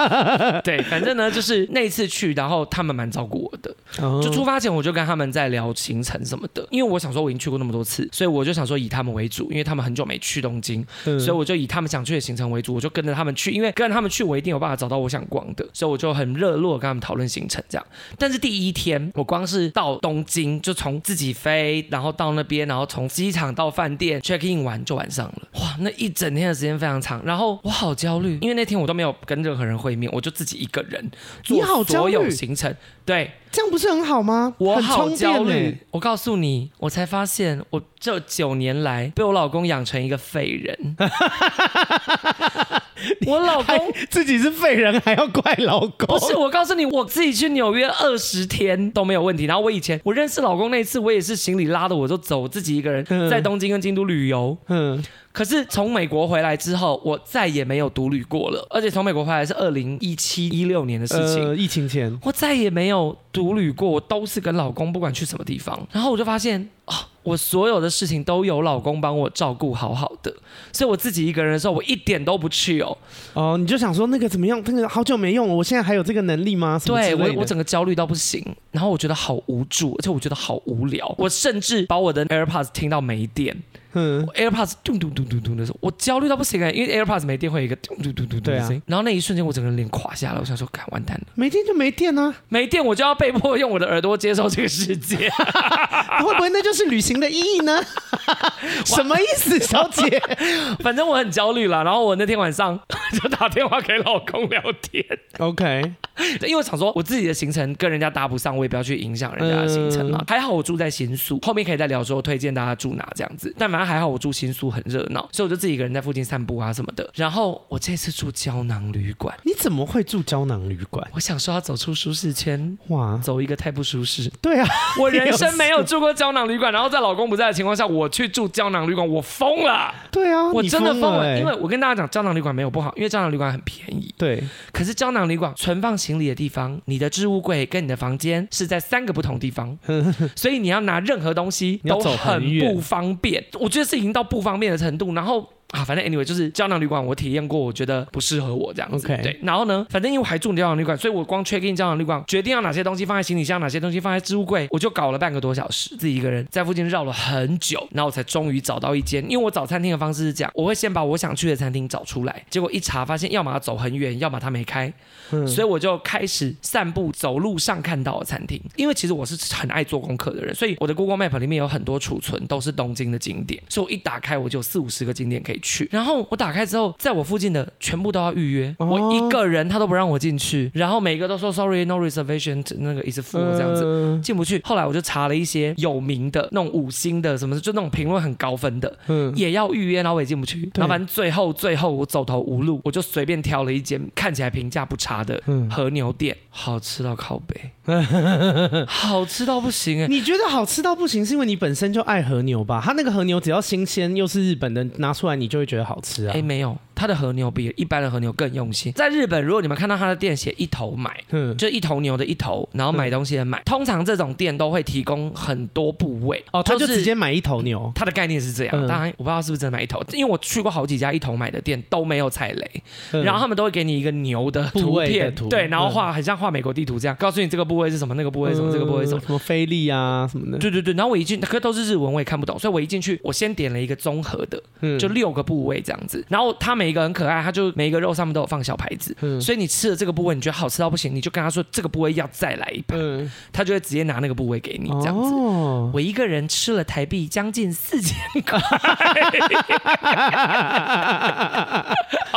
*laughs* 对，反正呢，就是那一次去，然后他们蛮照顾我的。就出发前我就跟他们在聊行程什么的，因为我想说我已经去过那么多次，所以我就想说以他们为主，因为他们很久没去东京，所以我就以他们想去的行程为主，我就跟着他们去，因为跟着他们去，我一定有办法找到我想逛的，所以我就很热络跟他们讨论行程这样。但是第一天我光是到东京，就从自己飞，然后到那边，然后从机场到饭店 check in 完就晚上了，哇，那一整天的时间非常长，然后我好焦虑，因为那天我都没有跟任何人会面，我就自己一个人做所有行程，对。这样不是很好吗？我好焦虑。我告诉你，我才发现，我这九年来 *laughs* 被我老公养成一个废人。*laughs* 我老公自己是废人，还要怪老公？不是，我告诉你，我自己去纽约二十天都没有问题。然后我以前我认识老公那次，我也是行李拉着我就走，自己一个人在东京跟京都旅游。嗯。可是从美国回来之后，我再也没有独旅过了。而且从美国回来是二零一七一六年的事情，呃，疫情前，我再也没有独旅过，我都是跟老公，不管去什么地方。然后我就发现啊，哦，我所有的事情都有老公帮我照顾好好的，所以我自己一个人的时候，我一点都不去哦。哦，你就想说那个怎么样？那个好久没用了，我现在还有这个能力吗？对，我我整个焦虑到不行，然后我觉得好无助，而且我觉得好无聊。我甚至把我的 AirPods 听到没电。嗯，AirPods 咚咚咚咚咚的时候，我焦虑到不行哎，因为 AirPods 没电会有一个咚咚咚咚咚的声音。然后那一瞬间，我整个人脸垮下来，我想说，干完蛋了，没电就没电啊，没电我就要被迫用我的耳朵接受这个世界，*laughs* 会不会那就是旅行的意义呢？*laughs* 什么意思，小姐？*laughs* 反正我很焦虑了，然后我那天晚上就打电话给老公聊天。OK，因为我想说，我自己的行程跟人家搭不上，我也不要去影响人家的行程嘛。还好我住在新宿，后面可以再聊说推荐大家住哪这样子，但蛮。还好我住新宿很热闹，所以我就自己一个人在附近散步啊什么的。然后我这次住胶囊旅馆，你怎么会住胶囊旅馆？我想说要走出舒适圈，哇，走一个太不舒适。对啊，*laughs* 我人生没有住过胶囊旅馆，然后在老公不在的情况下，我去住胶囊旅馆，我疯了。对啊，我真的疯了，欸、因为我跟大家讲，胶囊旅馆没有不好，因为胶囊旅馆很便宜。对，可是胶囊旅馆存放行李的地方，你的置物柜跟你的房间是在三个不同地方，*laughs* 所以你要拿任何东西都很不方便。我觉得是已经到不方便的程度，然后。啊，反正 anyway 就是胶囊旅馆，我体验过，我觉得不适合我这样子。对，然后呢，反正因为我还住胶囊旅馆，所以我光 check in 胶囊旅馆，决定要哪些东西放在行李箱，哪些东西放在置物柜，我就搞了半个多小时，自己一个人在附近绕了很久，然后我才终于找到一间。因为我找餐厅的方式是这样，我会先把我想去的餐厅找出来，结果一查发现，要么要走很远，要么它没开，嗯、所以我就开始散步走路上看到的餐厅。因为其实我是很爱做功课的人，所以我的 Google Map 里面有很多储存都是东京的景点，所以我一打开我就有四五十个景点可以去，然后我。打开之后，在我附近的全部都要预约，哦、我一个人他都不让我进去，然后每个都说 sorry no reservation，那个 is full 这样子、呃、进不去。后来我就查了一些有名的那种五星的什么，就那种评论很高分的，嗯，也要预约，然后我也进不去。对然后反正最后最后我走投无路，我就随便挑了一间看起来评价不差的和牛店，嗯、好吃到靠背，*laughs* 好吃到不行哎！你觉得好吃到不行，是因为你本身就爱和牛吧？它那个和牛只要新鲜又是日本的，拿出来你就会觉得好吃啊。哎，没有。它的和牛比一般的和牛更用心。在日本，如果你们看到他的店写一头买，嗯，就一头牛的一头，然后买东西的买，通常这种店都会提供很多部位。哦，他就直接买一头牛。他的概念是这样，当然我不知道是不是真的买一头，因为我去过好几家一头买的店都没有踩雷，然后他们都会给你一个牛的图片，对，然后画很像画美国地图这样，告诉你这个部位是什么，那个部位什么，这个部位什么，什么菲力啊什么的。对对对，然后我一进，可都是日文，我也看不懂，所以我一进去，我先点了一个综合的，就六个部位这样子，然后他每一个很可爱，他就。每一个肉上面都有放小牌子，嗯、所以你吃了这个部位，你觉得好吃到不行，你就跟他说这个部位要再来一盘，嗯、他就会直接拿那个部位给你这样子。哦、我一个人吃了台币将近四千块，*laughs*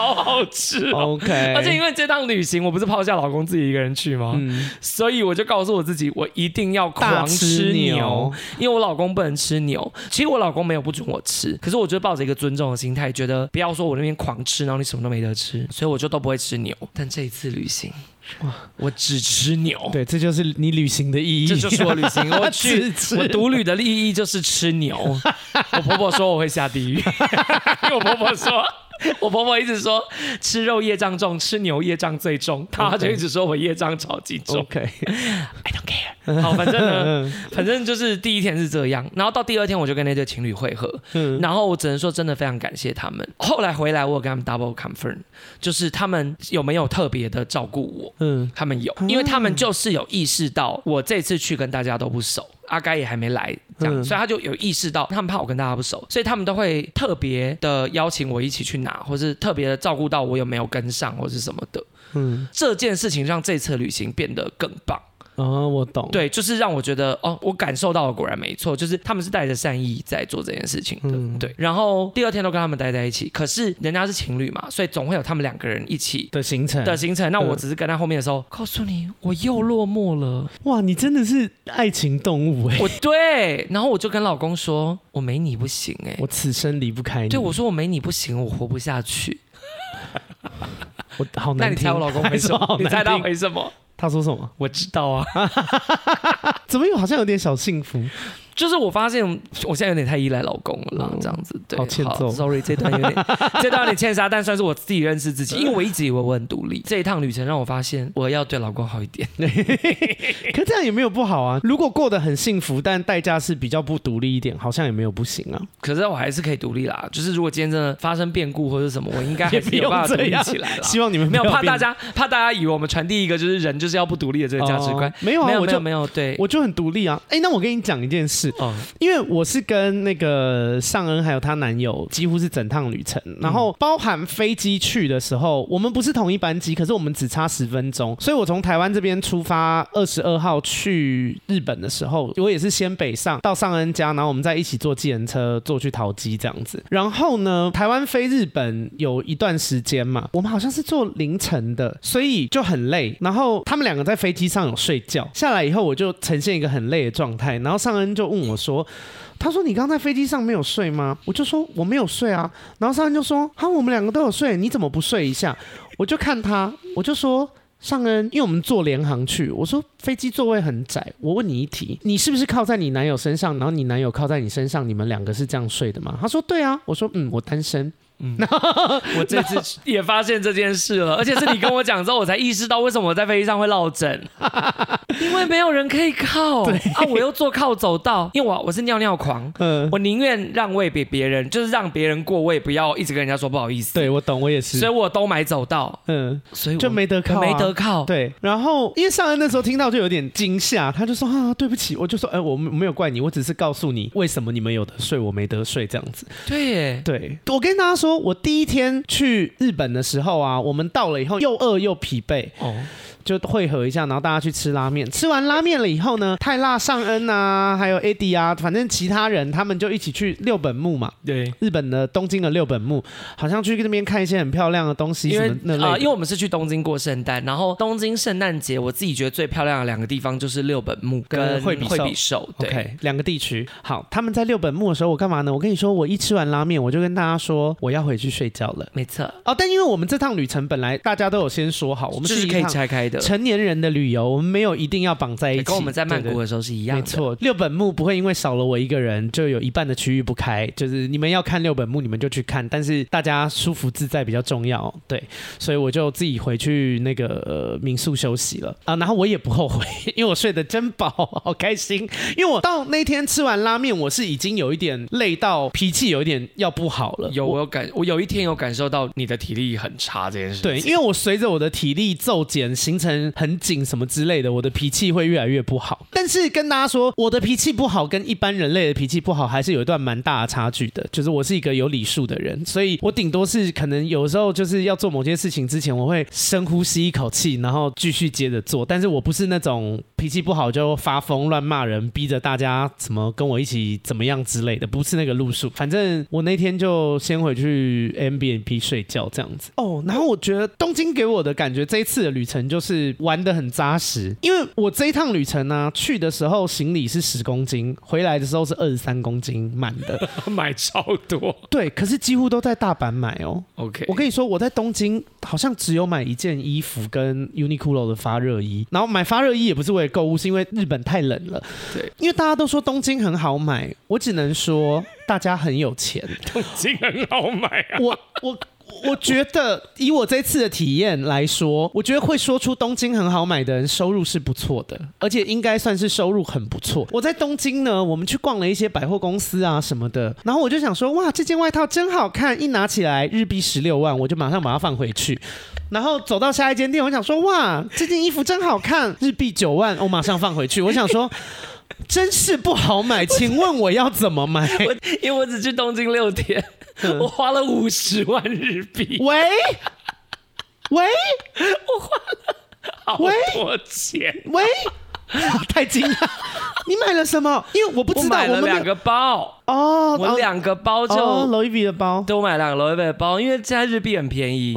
好好吃哦。OK，而且因为这趟旅行我不是抛下老公自己一个人去吗？嗯、所以我就告诉我自己，我一定要狂吃牛，牛因为我老公不能吃牛。其实我老公没有不准我吃，可是我就抱着一个尊重的心态，觉得不要说我那边狂吃，然后你什么都没。得吃，所以我就都不会吃牛。但这一次旅行，哇，我只吃牛。对，这就是你旅行的意义。这就是我旅行，我去，*laughs* 我独旅的意义就是吃牛。我婆婆说我会下地狱，因 *laughs* 为我婆婆说，我婆婆一直说吃肉业障重，吃牛业障最重，她就一直说我业障超级重。OK，I *laughs* don't care。好，反正呢，*laughs* 反正就是第一天是这样，然后到第二天我就跟那对情侣会合，嗯，然后我只能说真的非常感谢他们。后来回来我有跟他们 double confirm，就是他们有没有特别的照顾我？嗯，他们有，因为他们就是有意识到我这次去跟大家都不熟，阿该也还没来，这样，所以他就有意识到他们怕我跟大家不熟，所以他们都会特别的邀请我一起去拿，或是特别的照顾到我有没有跟上，或是什么的。嗯，这件事情让这次旅行变得更棒。哦，我懂。对，就是让我觉得，哦，我感受到了，果然没错，就是他们是带着善意在做这件事情的。嗯、对，然后第二天都跟他们待在一起，可是人家是情侣嘛，所以总会有他们两个人一起的行程的行程。那我只是跟他后面的时候，嗯、告诉你，我又落寞了。哇，你真的是爱情动物哎！我对，然后我就跟老公说，我没你不行哎，我此生离不开你。对，我说我没你不行，我活不下去。我好难听，那你猜我老公没说？你猜他回什么？他说什么？我知道啊，*laughs* 怎么又好像有点小幸福？就是我发现我现在有点太依赖老公了，这样子对，好欠揍。Sorry，*laughs* 这段有点，这段有点欠杀，但算是我自己认识自己，因为我一直以为我很独立。这一趟旅程让我发现我要对老公好一点，可这样也没有不好啊。如果过得很幸福，但代价是比较不独立一点，好像也没有不行啊。可是我还是可以独立啦。就是如果今天真的发生变故或者什么，我应该还是有办法独立起来了。希望你们没有怕大家怕大家以为我们传递一个就是人就是要不独立的这个价值观。没有啊，我就没有对，我就很独立啊。哎，那我跟你讲一件事哦，因为。我是跟那个尚恩还有她男友几乎是整趟旅程，然后包含飞机去的时候，我们不是同一班机，可是我们只差十分钟，所以我从台湾这边出发，二十二号去日本的时候，我也是先北上到尚恩家，然后我们再一起坐计程车坐去桃机这样子。然后呢，台湾飞日本有一段时间嘛，我们好像是坐凌晨的，所以就很累。然后他们两个在飞机上有睡觉，下来以后我就呈现一个很累的状态，然后尚恩就问我说。他说：“你刚在飞机上没有睡吗？”我就说：“我没有睡啊。”然后上恩就说：“哈，我们两个都有睡，你怎么不睡一下？”我就看他，我就说：“尚恩，因为我们坐联航去，我说飞机座位很窄。我问你一题，你是不是靠在你男友身上，然后你男友靠在你身上，你们两个是这样睡的吗？”他说：“对啊。”我说：“嗯，我单身。”嗯，*laughs* 我这次 *laughs* 也发现这件事了，而且是你跟我讲之后，我才意识到为什么我在飞机上会落枕，*laughs* 因为没有人可以靠。对。啊，我又坐靠走道，因为我我是尿尿狂，嗯，我宁愿让位给别人，就是让别人过，我也不要一直跟人家说不好意思。对，我懂，我也是，所以我都买走道，嗯，所以就没得靠，没得靠。对，然后因为上恩那时候听到就有点惊吓，他就说啊，对不起，我就说，哎，我没有怪你，我只是告诉你为什么你们有得睡，我没得睡这样子。对耶，对，我跟大家说。我第一天去日本的时候啊，我们到了以后又饿又疲惫。哦。就汇合一下，然后大家去吃拉面。吃完拉面了以后呢，泰辣尚恩啊，还有 Eddie 啊，反正其他人他们就一起去六本木嘛。对，日本的东京的六本木，好像去那边看一些很漂亮的东西什么那类的。啊、呃，因为我们是去东京过圣诞，然后东京圣诞节，我自己觉得最漂亮的两个地方就是六本木跟惠比寿。对，okay, 两个地区。好，他们在六本木的时候，我干嘛呢？我跟你说，我一吃完拉面，我就跟大家说我要回去睡觉了。没错。哦，但因为我们这趟旅程本来大家都有先说好，我们是可以拆开的成年人的旅游，我们没有一定要绑在一起，跟我们在曼谷的时候是一样的。没错，六本木不会因为少了我一个人就有一半的区域不开，就是你们要看六本木，你们就去看，但是大家舒服自在比较重要。对，所以我就自己回去那个、呃、民宿休息了啊。然后我也不后悔，因为我睡得真饱，好开心。因为我到那天吃完拉面，我是已经有一点累到脾气有一点要不好了。有，我有感，我有一天有感受到你的体力很差这件事。对，因为我随着我的体力骤减，形成很紧。什么之类的，我的脾气会越来越不好。但是跟大家说，我的脾气不好跟一般人类的脾气不好还是有一段蛮大的差距的。就是我是一个有礼数的人，所以我顶多是可能有时候就是要做某件事情之前，我会深呼吸一口气，然后继续接着做。但是我不是那种脾气不好就发疯乱骂人，逼着大家怎么跟我一起怎么样之类的，不是那个路数。反正我那天就先回去 MBNP 睡觉这样子。哦，然后我觉得东京给我的感觉，这一次的旅程就是玩的很。很扎实，因为我这一趟旅程呢、啊，去的时候行李是十公斤，回来的时候是二十三公斤满的，*laughs* 买超多。对，可是几乎都在大阪买哦。OK，我跟你说，我在东京好像只有买一件衣服跟 Uniqlo 的发热衣，然后买发热衣也不是为了购物，是因为日本太冷了。对，因为大家都说东京很好买，我只能说大家很有钱。*laughs* 东京很好买啊，我我。我觉得以我这次的体验来说，我觉得会说出东京很好买的人收入是不错的，而且应该算是收入很不错。我在东京呢，我们去逛了一些百货公司啊什么的，然后我就想说，哇，这件外套真好看，一拿起来日币十六万，我就马上把它放回去。然后走到下一间店，我想说，哇，这件衣服真好看，日币九万，我马上放回去。我想说，真是不好买，请问我要怎么买？因为我只去东京六天。我花了五十万日币。喂，喂，我花了好多钱。喂，*laughs* 太惊讶！你买了什么？因为我不知道。我买了两个包。哦，我两个包就 Louis V 的包，都买两个 Louis V 的包，因为现在日币很便宜。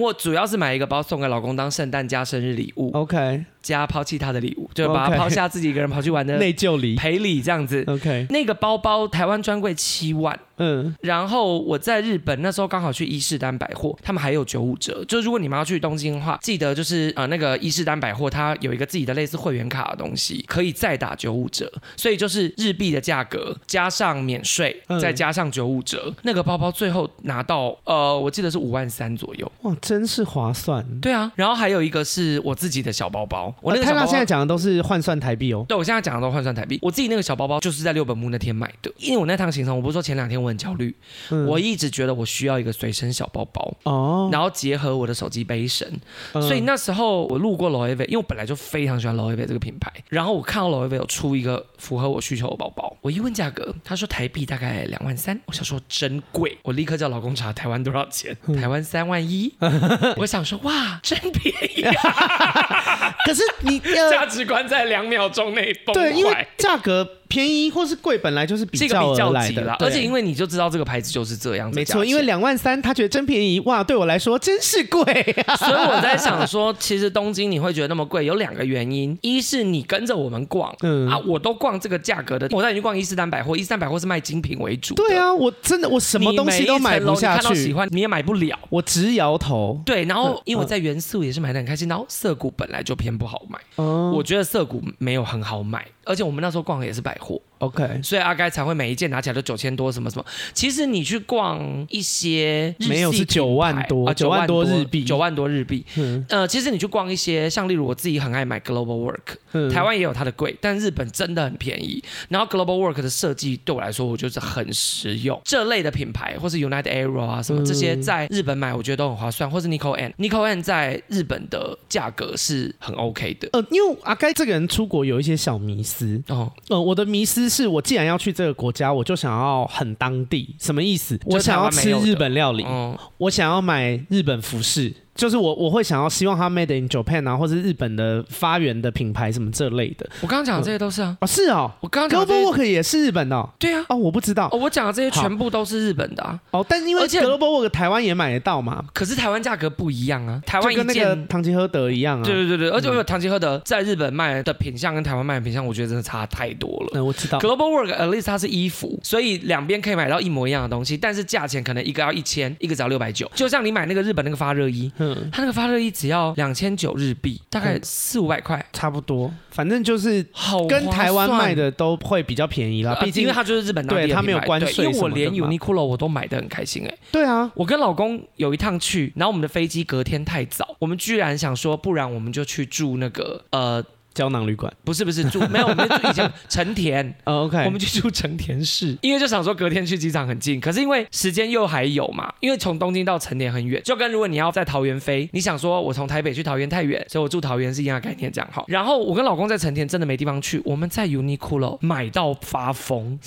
我主要是买一个包送给老公当圣诞加生日礼物。OK。加抛弃他的礼物，就把他抛下自己一个人跑去玩的 *laughs* 内疚礼赔礼这样子。OK，那个包包台湾专柜七万，嗯，然后我在日本那时候刚好去伊势丹百货，他们还有九五折。就如果你们要去东京的话，记得就是呃那个伊势丹百货，它有一个自己的类似会员卡的东西，可以再打九五折。所以就是日币的价格加上免税，再加上九五折，那个包包最后拿到呃我记得是五万三左右。哇，真是划算。对啊，然后还有一个是我自己的小包包。我那个泰辣现在讲的都是换算台币哦。对，我现在讲的都换算台币。我自己那个小包包就是在六本木那天买的，因为我那趟行程，我不是说前两天我很焦虑，嗯、我一直觉得我需要一个随身小包包哦，然后结合我的手机背身，嗯、所以那时候我路过 Loewe，因为我本来就非常喜欢 Loewe 这个品牌，然后我看到 Loewe 有出一个符合我需求的包包，我一问价格，他说台币大概两万三，我想说真贵，我立刻叫老公查台湾多少钱，嗯、台湾三万一，*laughs* 我想说哇，真便宜啊，*laughs* 可是你。价值观在两秒钟内崩坏。对，因为价格。便宜或是贵本来就是比较而来的，而且因为你就知道这个牌子就是这样子，没错。因为两万三，他觉得真便宜哇，对我来说真是贵啊。*laughs* 所以我在想说，其实东京你会觉得那么贵，有两个原因：一是你跟着我们逛，嗯啊，我都逛这个价格的，我带你去逛伊势丹百货，伊势丹百货是卖精品为主。对啊，我真的我什么东西都买不下去，看到喜欢你也买不了，我直摇头。对，然后因为我在元素也是买的很开心，然后涩谷本来就偏不好买，嗯，我觉得涩谷没有很好买。而且我们那时候逛的也是百货。，OK，所以阿该才会每一件拿起来都九千多什么什么。其实你去逛一些没有是九万多啊，九万多日币，九万多日币。嗯，呃，其实你去逛一些，像例如我自己很爱买 Global Work，嗯，台湾也有它的贵，但日本真的很便宜。然后 Global Work 的设计对我来说，我觉得很实用。这类的品牌或是 United Arrow 啊什么这些，在日本买我觉得都很划算。或是 Nico and，Nico and 在日本的价格是很 OK 的。呃，因为阿该这个人出国有一些小迷思。哦，呃，我的迷思是我既然要去这个国家，我就想要很当地，什么意思？我想要吃日本料理，嗯、我想要买日本服饰。就是我我会想要希望它 made in Japan 啊，或是日本的发源的品牌什么这类的。我刚刚讲的这些都是啊，哦是哦，我刚 Global Work 也是日本的，哦。对啊，哦我不知道，哦我讲的这些全部都是日本的啊。哦，但因为 Global Work 台湾也买得到嘛，可是台湾价格不一样啊，台湾跟那个唐吉诃德一样啊。对对对对，而且我有唐吉诃德在日本卖的品相跟台湾卖的品相，我觉得真的差太多了。嗯，我知道。Global Work at least 它是衣服，所以两边可以买到一模一样的东西，但是价钱可能一个要一千，一个只要六百九。就像你买那个日本那个发热衣，嗯，它那个发热衣只要两千。千九日币，大概四五百块，差不多。反正就是好跟台湾卖的都会比较便宜啦，毕竟因为它就是日本当地的它没有关税。因为我连 Uniqlo 我都买的很开心哎。对啊，我跟老公有一趟去，然后我们的飞机隔天太早，我们居然想说，不然我们就去住那个呃。胶囊旅馆。不是不是住 *laughs* 没有，我们住以前成田，*laughs* OK，我们去住成田市，因为就想说隔天去机场很近，可是因为时间又还有嘛，因为从东京到成田很远，就跟如果你要在桃园飞，你想说我从台北去桃园太远，所以我住桃园是一样的概念，这样好。然后我跟老公在成田真的没地方去，我们在 Uniqlo 买到发疯，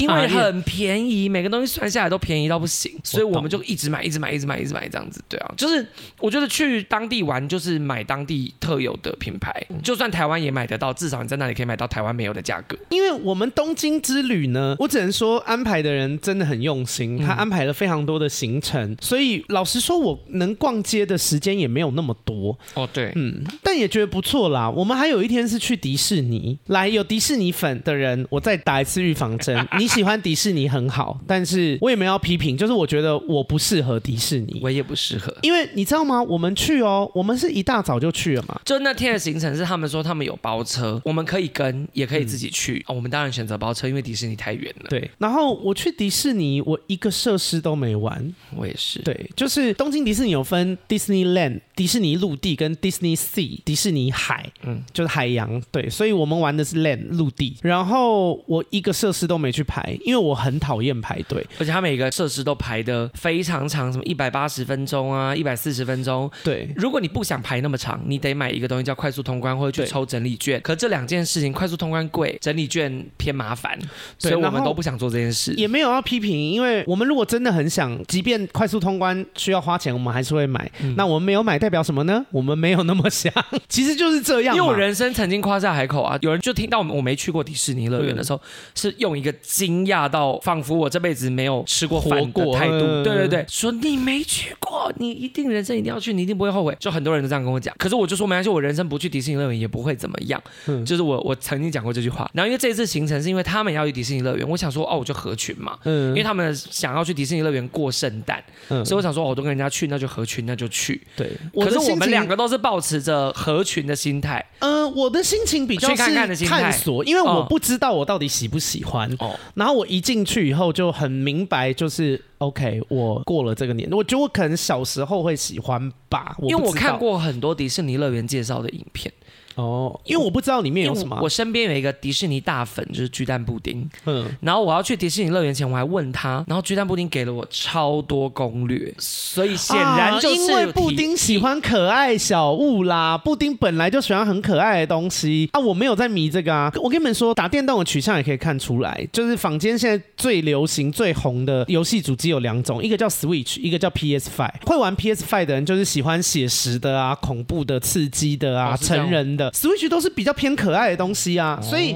因为很便宜，每个东西算下来都便宜到不行，所以我们就一直买，一直买，一直买，一直买这样子，对啊，就是我觉得去当地玩就是买当地特有的品牌，就算。台湾也买得到，至少你在那里可以买到台湾没有的价格。因为我们东京之旅呢，我只能说安排的人真的很用心，他安排了非常多的行程，嗯、所以老实说，我能逛街的时间也没有那么多。哦，对，嗯，但也觉得不错啦。我们还有一天是去迪士尼，来有迪士尼粉的人，我再打一次预防针。你喜欢迪士尼很好，但是我也没有要批评，就是我觉得我不适合迪士尼，我也不适合，因为你知道吗？我们去哦，我们是一大早就去了嘛，就那天的行程是他们说。他们有包车，我们可以跟，也可以自己去。嗯哦、我们当然选择包车，因为迪士尼太远了。对。然后我去迪士尼，我一个设施都没玩。我也是。对，就是东京迪士尼有分 Disneyland、迪士尼陆地跟 Disney Sea、迪士尼海，嗯，就是海洋。对，所以我们玩的是 Land 陆地。然后我一个设施都没去排，因为我很讨厌排队，而且它每个设施都排的非常长，什么一百八十分钟啊，一百四十分钟。对，如果你不想排那么长，你得买一个东西叫快速通关，或者去抽整理券。可这两件事情，快速通关贵，整理券偏麻烦，所以我们都不想做这件事。也没有要批评，因为我们如果真的很想，即便快速通关需要花钱，我们还是会买。嗯、那我们没有买代表什么呢？我们没有那么想，*laughs* 其实就是这样。因为我人生曾经夸下海口啊，有人就听到我没去过迪士尼乐园的时候，是用一个惊讶到仿佛我这辈子没有吃过饭的态度，嗯、对对对，说你没去过，你一定人生一定要去，你一定不会后悔。就很多人都这样跟我讲，可是我就说没关系，我人生不去迪士尼乐园也不会怎么样。嗯、就是我我曾经讲过这句话。然后因为这次行程是因为他们要去迪士尼乐园，我想说哦，我就合群嘛，嗯，因为他们想要去迪士尼乐园过圣诞，嗯，所以我想说，我都跟人家去，那就合群，那就去。对，可是我们两个都是保持着合群的心态。嗯、呃，我的心情比较是探索，因为我不知道我到底喜不喜欢。哦，然后我一进去以后就很明白，就是 OK，我过了这个年，我觉得我可能小时候会喜欢吧，因为我看过很多迪士尼乐园介绍的影片。哦，因为我不知道里面有什么。我身边有一个迪士尼大粉，就是巨蛋布丁。嗯，然后我要去迪士尼乐园前，我还问他，然后巨蛋布丁给了我超多攻略，所以显然就是、啊、因为布丁喜欢可爱小物啦。布丁本来就喜欢很可爱的东西啊，我没有在迷这个啊。我跟你们说，打电动的取向也可以看出来，就是坊间现在最流行、最红的游戏主机有两种，一个叫 Switch，一个叫 PS Five。会玩 PS Five 的人就是喜欢写实的啊、恐怖的、刺激的啊、哦、成人的。Switch 都是比较偏可爱的东西啊，所以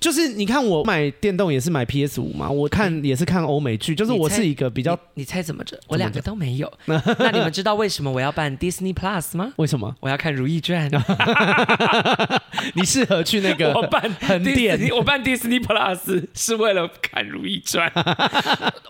就是你看我买电动也是买 PS 五嘛，我看也是看欧美剧，就是我是一个比较你，你猜怎么着？我两个都没有。*laughs* 那你们知道为什么我要办 Disney Plus 吗？为什么？我要看《如懿传》。*laughs* 你适合去那个 *laughs* 我办横店，我办 Disney Plus 是为了看《如懿传》。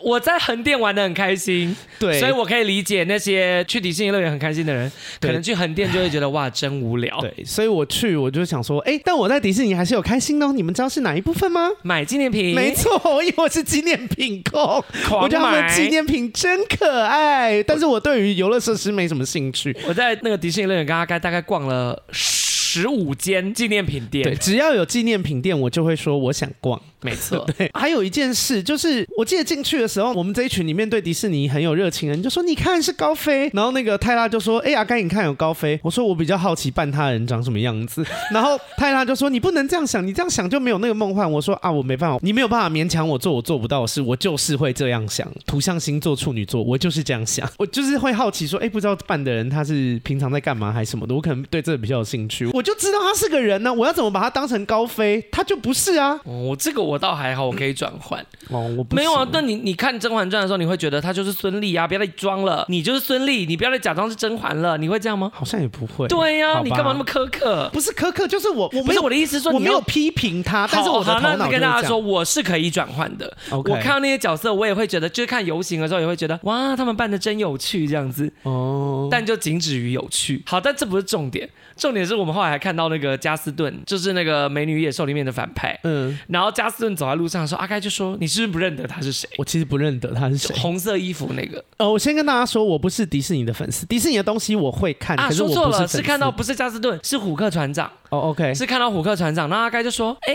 我在横店玩的很开心，对，所以我可以理解那些去迪士尼乐园很开心的人，可能去横店就会觉得哇，真无聊。对，所以我去我就想说，哎、欸，但我在迪士尼还是有开心的。你们知道是哪一部分吗？买纪念品。没错，因为我是纪念品控，我觉得他们纪念品真可爱。但是我对于游乐设施没什么兴趣。我在那个迪士尼乐园，刚刚大概逛了十五间纪念品店。对，只要有纪念品店，我就会说我想逛。没错，*laughs* 对，还有一件事就是，我记得进去的时候，我们这一群里面对迪士尼很有热情的人就说：“你看是高飞。”然后那个泰拉就说：“哎呀，该你看有高飞。”我说：“我比较好奇扮他的人长什么样子。”然后泰拉就说：“你不能这样想，你这样想就没有那个梦幻。”我说：“啊，我没办法，你没有办法勉强我做我做不到的事，我就是会这样想。土象星座处女座，我就是这样想，我就是会好奇说，哎，不知道扮的人他是平常在干嘛还是什么的，我可能对这个比较有兴趣。我就知道他是个人呢、啊，我要怎么把他当成高飞？他就不是啊。哦，这个我倒还好，我可以。转换哦，我不没有啊。那你你看《甄嬛传》的时候，你会觉得他就是孙俪啊，不要再装了，你就是孙俪，你不要再假装是甄嬛了，你会这样吗？好像也不会。对呀、啊，你干嘛那么苛刻？不是苛刻，就是我我没有我的意思说，我没有批评他，但是我的头脑跟大家说，我是可以转换的。我看到那些角色，我也会觉得，就是看游行的时候，也会觉得哇，他们扮的真有趣，这样子哦。但就仅止于有趣。好，但这不是重点，重点是我们后来还看到那个加斯顿，就是那个《美女野兽》里面的反派。嗯，然后加斯正走在路上的时候，阿盖就说你是。不，是不认得他是谁？我其实不认得他是谁。红色衣服那个。呃，我先跟大家说，我不是迪士尼的粉丝。迪士尼的东西我会看，啊、说错了，是看到不是加斯顿，是虎克船长。哦，OK，是看到虎克船长。那阿盖就说：“哎，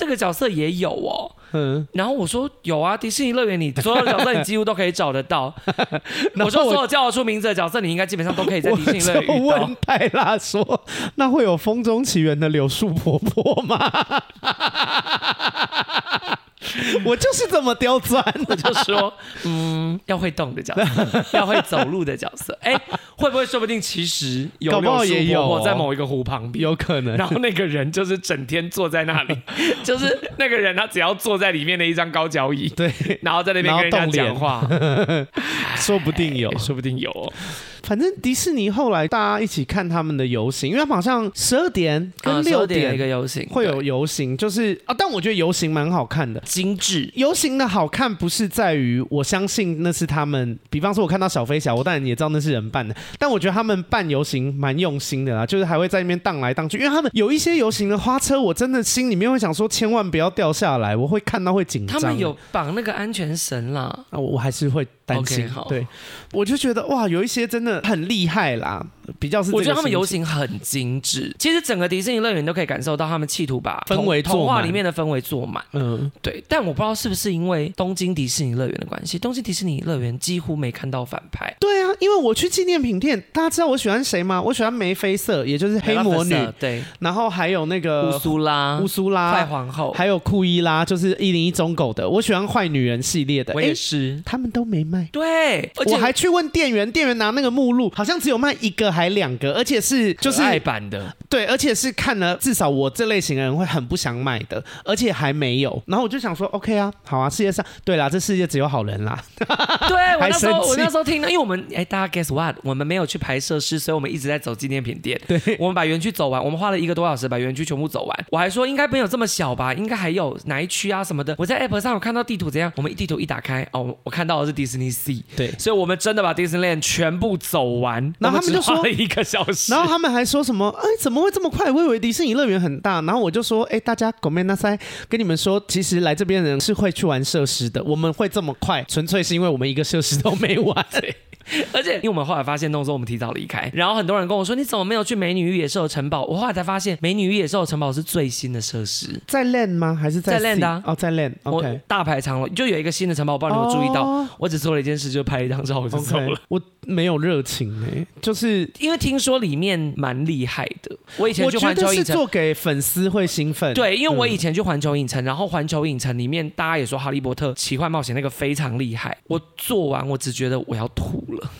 这个角色也有哦。”嗯，然后我说：“有啊，迪士尼乐园你 *laughs* 所有的角色你几乎都可以找得到。*laughs* ”我说：“所有叫得出名字的角色，你应该基本上都可以在迪士尼乐园遇到。”问泰拉说：“那会有风中奇缘的柳树婆婆吗？” *laughs* 我就是这么刁钻，我就说，嗯，要会动的角色，要会走路的角色，哎，会不会说不定其实有柳树婆婆在某一个湖旁边，有可能。然后那个人就是整天坐在那里，*laughs* 就是那个人他只要坐在里面的一张高脚椅，对，然后在那边跟人家讲话，说不定有，说不定有。反正迪士尼后来大家一起看他们的游行，因为他们好像十二点跟六点一个游行会有游行，就是啊，但我觉得游行蛮好看的，精致。游行的好看不是在于我相信那是他们，比方说我看到小飞侠，我当然也知道那是人扮的，但我觉得他们办游行蛮用心的啦，就是还会在那边荡来荡去，因为他们有一些游行的花车，我真的心里面会想说千万不要掉下来，我会看到会紧张。他们有绑那个安全绳啦，啊，我还是会。担心，okay, 好对，我就觉得哇，有一些真的很厉害啦，比较是。我觉得他们游行很精致，其实整个迪士尼乐园都可以感受到他们企图把氛围、童话里面的氛围做满。嗯，对。但我不知道是不是因为东京迪士尼乐园的关系，东京迪士尼乐园几乎没看到反派。对啊，因为我去纪念品店，大家知道我喜欢谁吗？我喜欢梅菲瑟，也就是黑魔女。对。然后还有那个乌苏拉，乌苏拉，坏皇后，还有库伊拉，就是一零一忠狗的。我喜欢坏女人系列的，我也是。他们都没卖。对。我还去问店员，店员拿那个目录，好像只有卖一个还两个，而且是就是爱版的，对，而且是看了至少我这类型的人会很不想买的，而且还没有。然后我就想说，OK 啊，好啊，世界上对啦，这世界只有好人啦。对，我那时候 *laughs* 我那时候听到，因为我们哎，大家 guess what？我们没有去排设施，所以我们一直在走纪念品店。对，我们把园区走完，我们花了一个多小时把园区全部走完。我还说应该没有这么小吧，应该还有哪一区啊什么的。我在 app 上有看到地图怎样？我们一地图一打开，哦，我看到的是迪士尼 Sea。对，所以我们真的把迪士尼全部走完，然后他们就说了一个小时，然后他们还说什么？哎，怎么会这么快？我以为迪士尼乐园很大。然后我就说，哎，大家ごめんなさい，跟你们说，其实来这边的人是会去玩设施的。我们会这么快，纯粹是因为我们一个设施都没玩。 *laughs* *laughs* 而且，因为我们后来发现，那时候我们提早离开，然后很多人跟我说：“你怎么没有去美女与野兽城堡？”我后来才发现，美女与野兽城堡是最新的设施，在 Land 吗？还是在 Land 的、啊？哦，在 Land。OK，大排长龙，就有一个新的城堡，我不知道你有，注意到。Oh. 我只做了一件事，就拍了一张照我就走了。Okay. 我没有热情哎、欸，就是因为听说里面蛮厉害的。我以前去环球影城是做给粉丝会兴奋。对，因为我以前去环球影城，然后环球影城里面大家也说《哈利波特奇幻冒险》那个非常厉害。我做完，我只觉得我要吐了。了。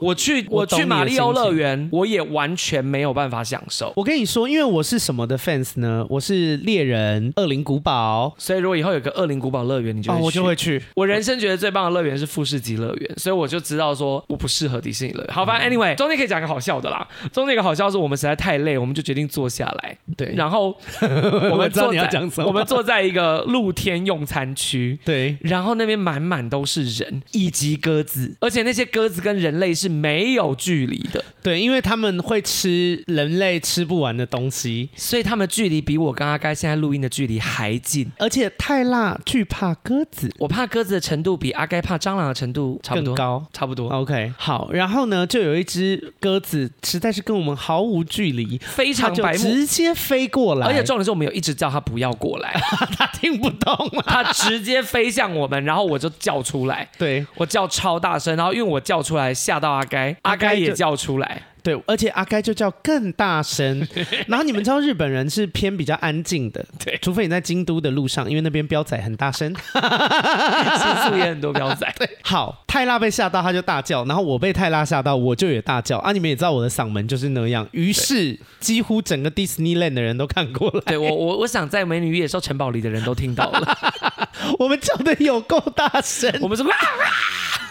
我去，我去马里奥乐园，我也完全没有办法享受。我跟你说，因为我是什么的 fans 呢？我是猎人、恶灵古堡，所以如果以后有个恶灵古堡乐园，你就会、哦、我就会去。我人生觉得最棒的乐园是富士急乐园，所以我就知道说我不适合迪士尼乐园。好吧，anyway，中间可以讲个好笑的啦。中间一个好笑是我们实在太累，我们就决定坐下来。对，然后 *laughs* 我们坐在我们坐在一个露天用餐区。对，然后那边满满都是人以及鸽子，而且那些鸽子跟人类是没有。距离的，对，因为他们会吃人类吃不完的东西，所以他们距离比我跟阿该现在录音的距离还近。而且太辣惧怕鸽子，我怕鸽子的程度比阿该怕蟑螂的程度差不多。高，差不多。OK，好，然后呢，就有一只鸽子实在是跟我们毫无距离，非常白目，直接飞过来。而且重点是我们有一直叫他不要过来，*laughs* 他听不懂，*laughs* 他直接飞向我们，然后我就叫出来，对，我叫超大声，然后因为我叫出来吓到阿该。阿该也叫出来，对，而且阿该就叫更大声。*laughs* 然后你们知道日本人是偏比较安静的，对，除非你在京都的路上，因为那边飙仔很大声，新宿也很多飙仔。*laughs* 对，好，泰拉被吓到他就大叫，然后我被泰拉吓到我就也大叫啊！你们也知道我的嗓门就是那样，于是几乎整个 Disneyland 的人都看过来。对，我我我想在美女与野兽城堡里的人都听到了，*laughs* 我们叫的有够大声，我们什么？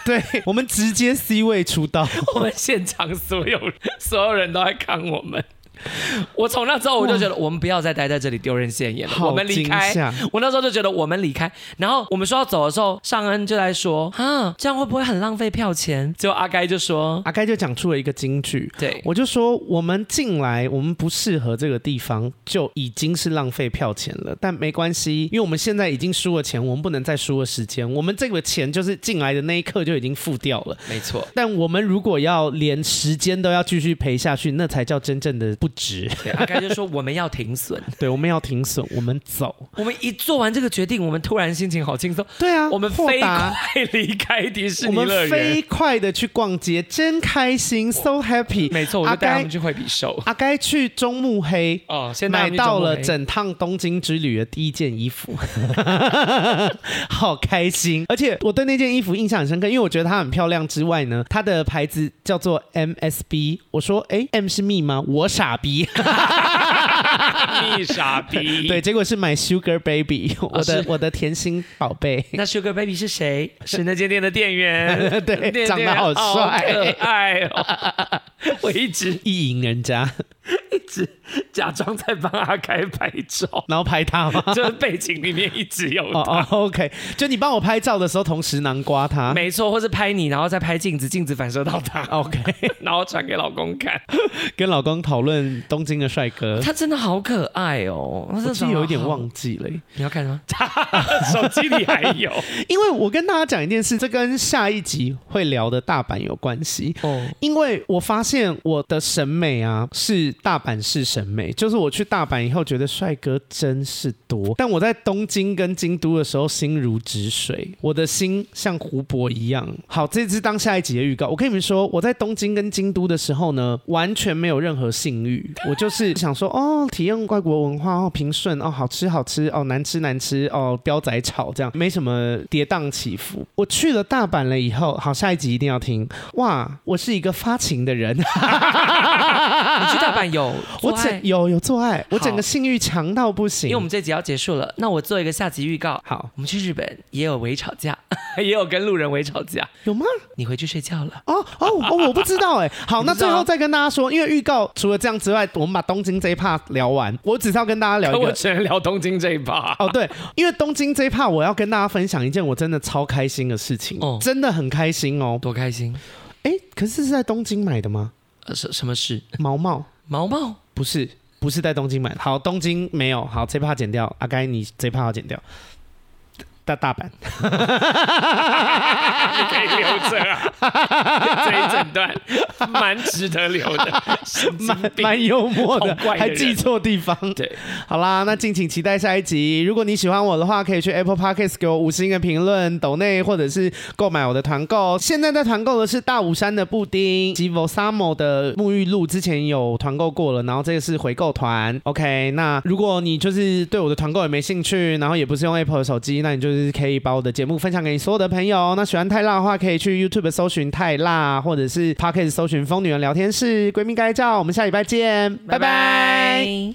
对，*laughs* 我们直接 C 位出道，*laughs* 我们现场所有所有人都在看我们。*laughs* 我从那之后我就觉得，我们不要再待在这里丢人现眼了，我们离开。我那时候就觉得我们离开。然后我们说要走的时候，尚恩就在说：“啊，这样会不会很浪费票钱？”结果阿该就说：“阿该就讲出了一个金句。”对，我就说我们进来，我们不适合这个地方，就已经是浪费票钱了。但没关系，因为我们现在已经输了钱，我们不能再输了时间。我们这个钱就是进来的那一刻就已经付掉了，没错。但我们如果要连时间都要继续赔下去，那才叫真正的不。值，阿该就说我们要停损，*laughs* 对，我们要停损，我们走。我们一做完这个决定，我们突然心情好轻松。对啊，我们飞快离开迪士尼乐园，我们飞快的去逛街，真开心，so happy。没错，我就带他们去惠比寿。阿该去中目黑哦，现在买到了整趟东京之旅的第一件衣服，*laughs* 好开心。而且我对那件衣服印象很深刻，因为我觉得它很漂亮之外呢，它的牌子叫做 MSB。我说，哎，M 是 me 吗？我傻。傻逼，*laughs* 你傻逼。*laughs* 对，结果是买 Sugar Baby，我的、哦、我的甜心宝贝。那 Sugar Baby 是谁？是那间店的店员。*laughs* 对，长得好帅，爱哦。我一直意淫人家。一直假装在帮阿开拍照，然后拍他吗？就是背景里面一直有他。哦哦，OK，就你帮我拍照的时候，同时南瓜他。没错，或是拍你，然后再拍镜子，镜子反射到他。OK，然后传给老公看，跟老公讨论东京的帅哥。他真的好可爱哦，我是有一点忘记了。你要看吗？*laughs* 手机里还有。*laughs* 因为我跟大家讲一件事，这跟下一集会聊的大阪有关系。哦，因为我发现我的审美啊是。大阪式审美，就是我去大阪以后觉得帅哥真是多，但我在东京跟京都的时候心如止水，我的心像湖泊一样。好，这次当下一集的预告，我跟你们说，我在东京跟京都的时候呢，完全没有任何性欲，我就是想说，哦，体验外国文化，哦，平顺，哦，好吃好吃，哦，难吃难吃，哦，飙仔炒这样，没什么跌宕起伏。我去了大阪了以后，好，下一集一定要听。哇，我是一个发情的人。你去大阪。有我整有有做爱，我整个性欲强到不行。因为我们这集要结束了，那我做一个下集预告。好，我们去日本也有微吵架，*laughs* 也有跟路人微吵架，有吗？你回去睡觉了？哦哦哦，我不知道哎。好，那 *laughs* 最后再跟大家说，因为预告除了这样之外，我们把东京这一 part 聊完。我只是要跟大家聊一个，我只能聊东京这一 part。哦，对，因为东京这一 part 我要跟大家分享一件我真的超开心的事情，哦，真的很开心哦，多开心！哎，可是是在东京买的吗？呃，什什么事？毛毛毛毛。不是，不是在东京买的。好，东京没有。好，这趴剪掉。阿该，你这趴要剪掉。大大阪，你 *laughs* 可以留着啊，*laughs* 这一整段蛮值得留的，*laughs* 蛮蛮幽默的，还记错地方。对，好啦，那敬请期待下一集。如果你喜欢我的话，可以去 Apple Podcast 给我五星的评论、抖内或者是购买我的团购。现在在团购的是大武山的布丁及 Vosamo 的沐浴露，之前有团购过了，然后这个是回购团。OK，那如果你就是对我的团购也没兴趣，然后也不是用 Apple 的手机，那你就是。就是可以把我的节目分享给你所有的朋友。那喜欢太辣的话，可以去 YouTube 搜寻太辣，或者是 Pocket 搜寻疯女人聊天室闺蜜该叫。我们下礼拜见，拜拜。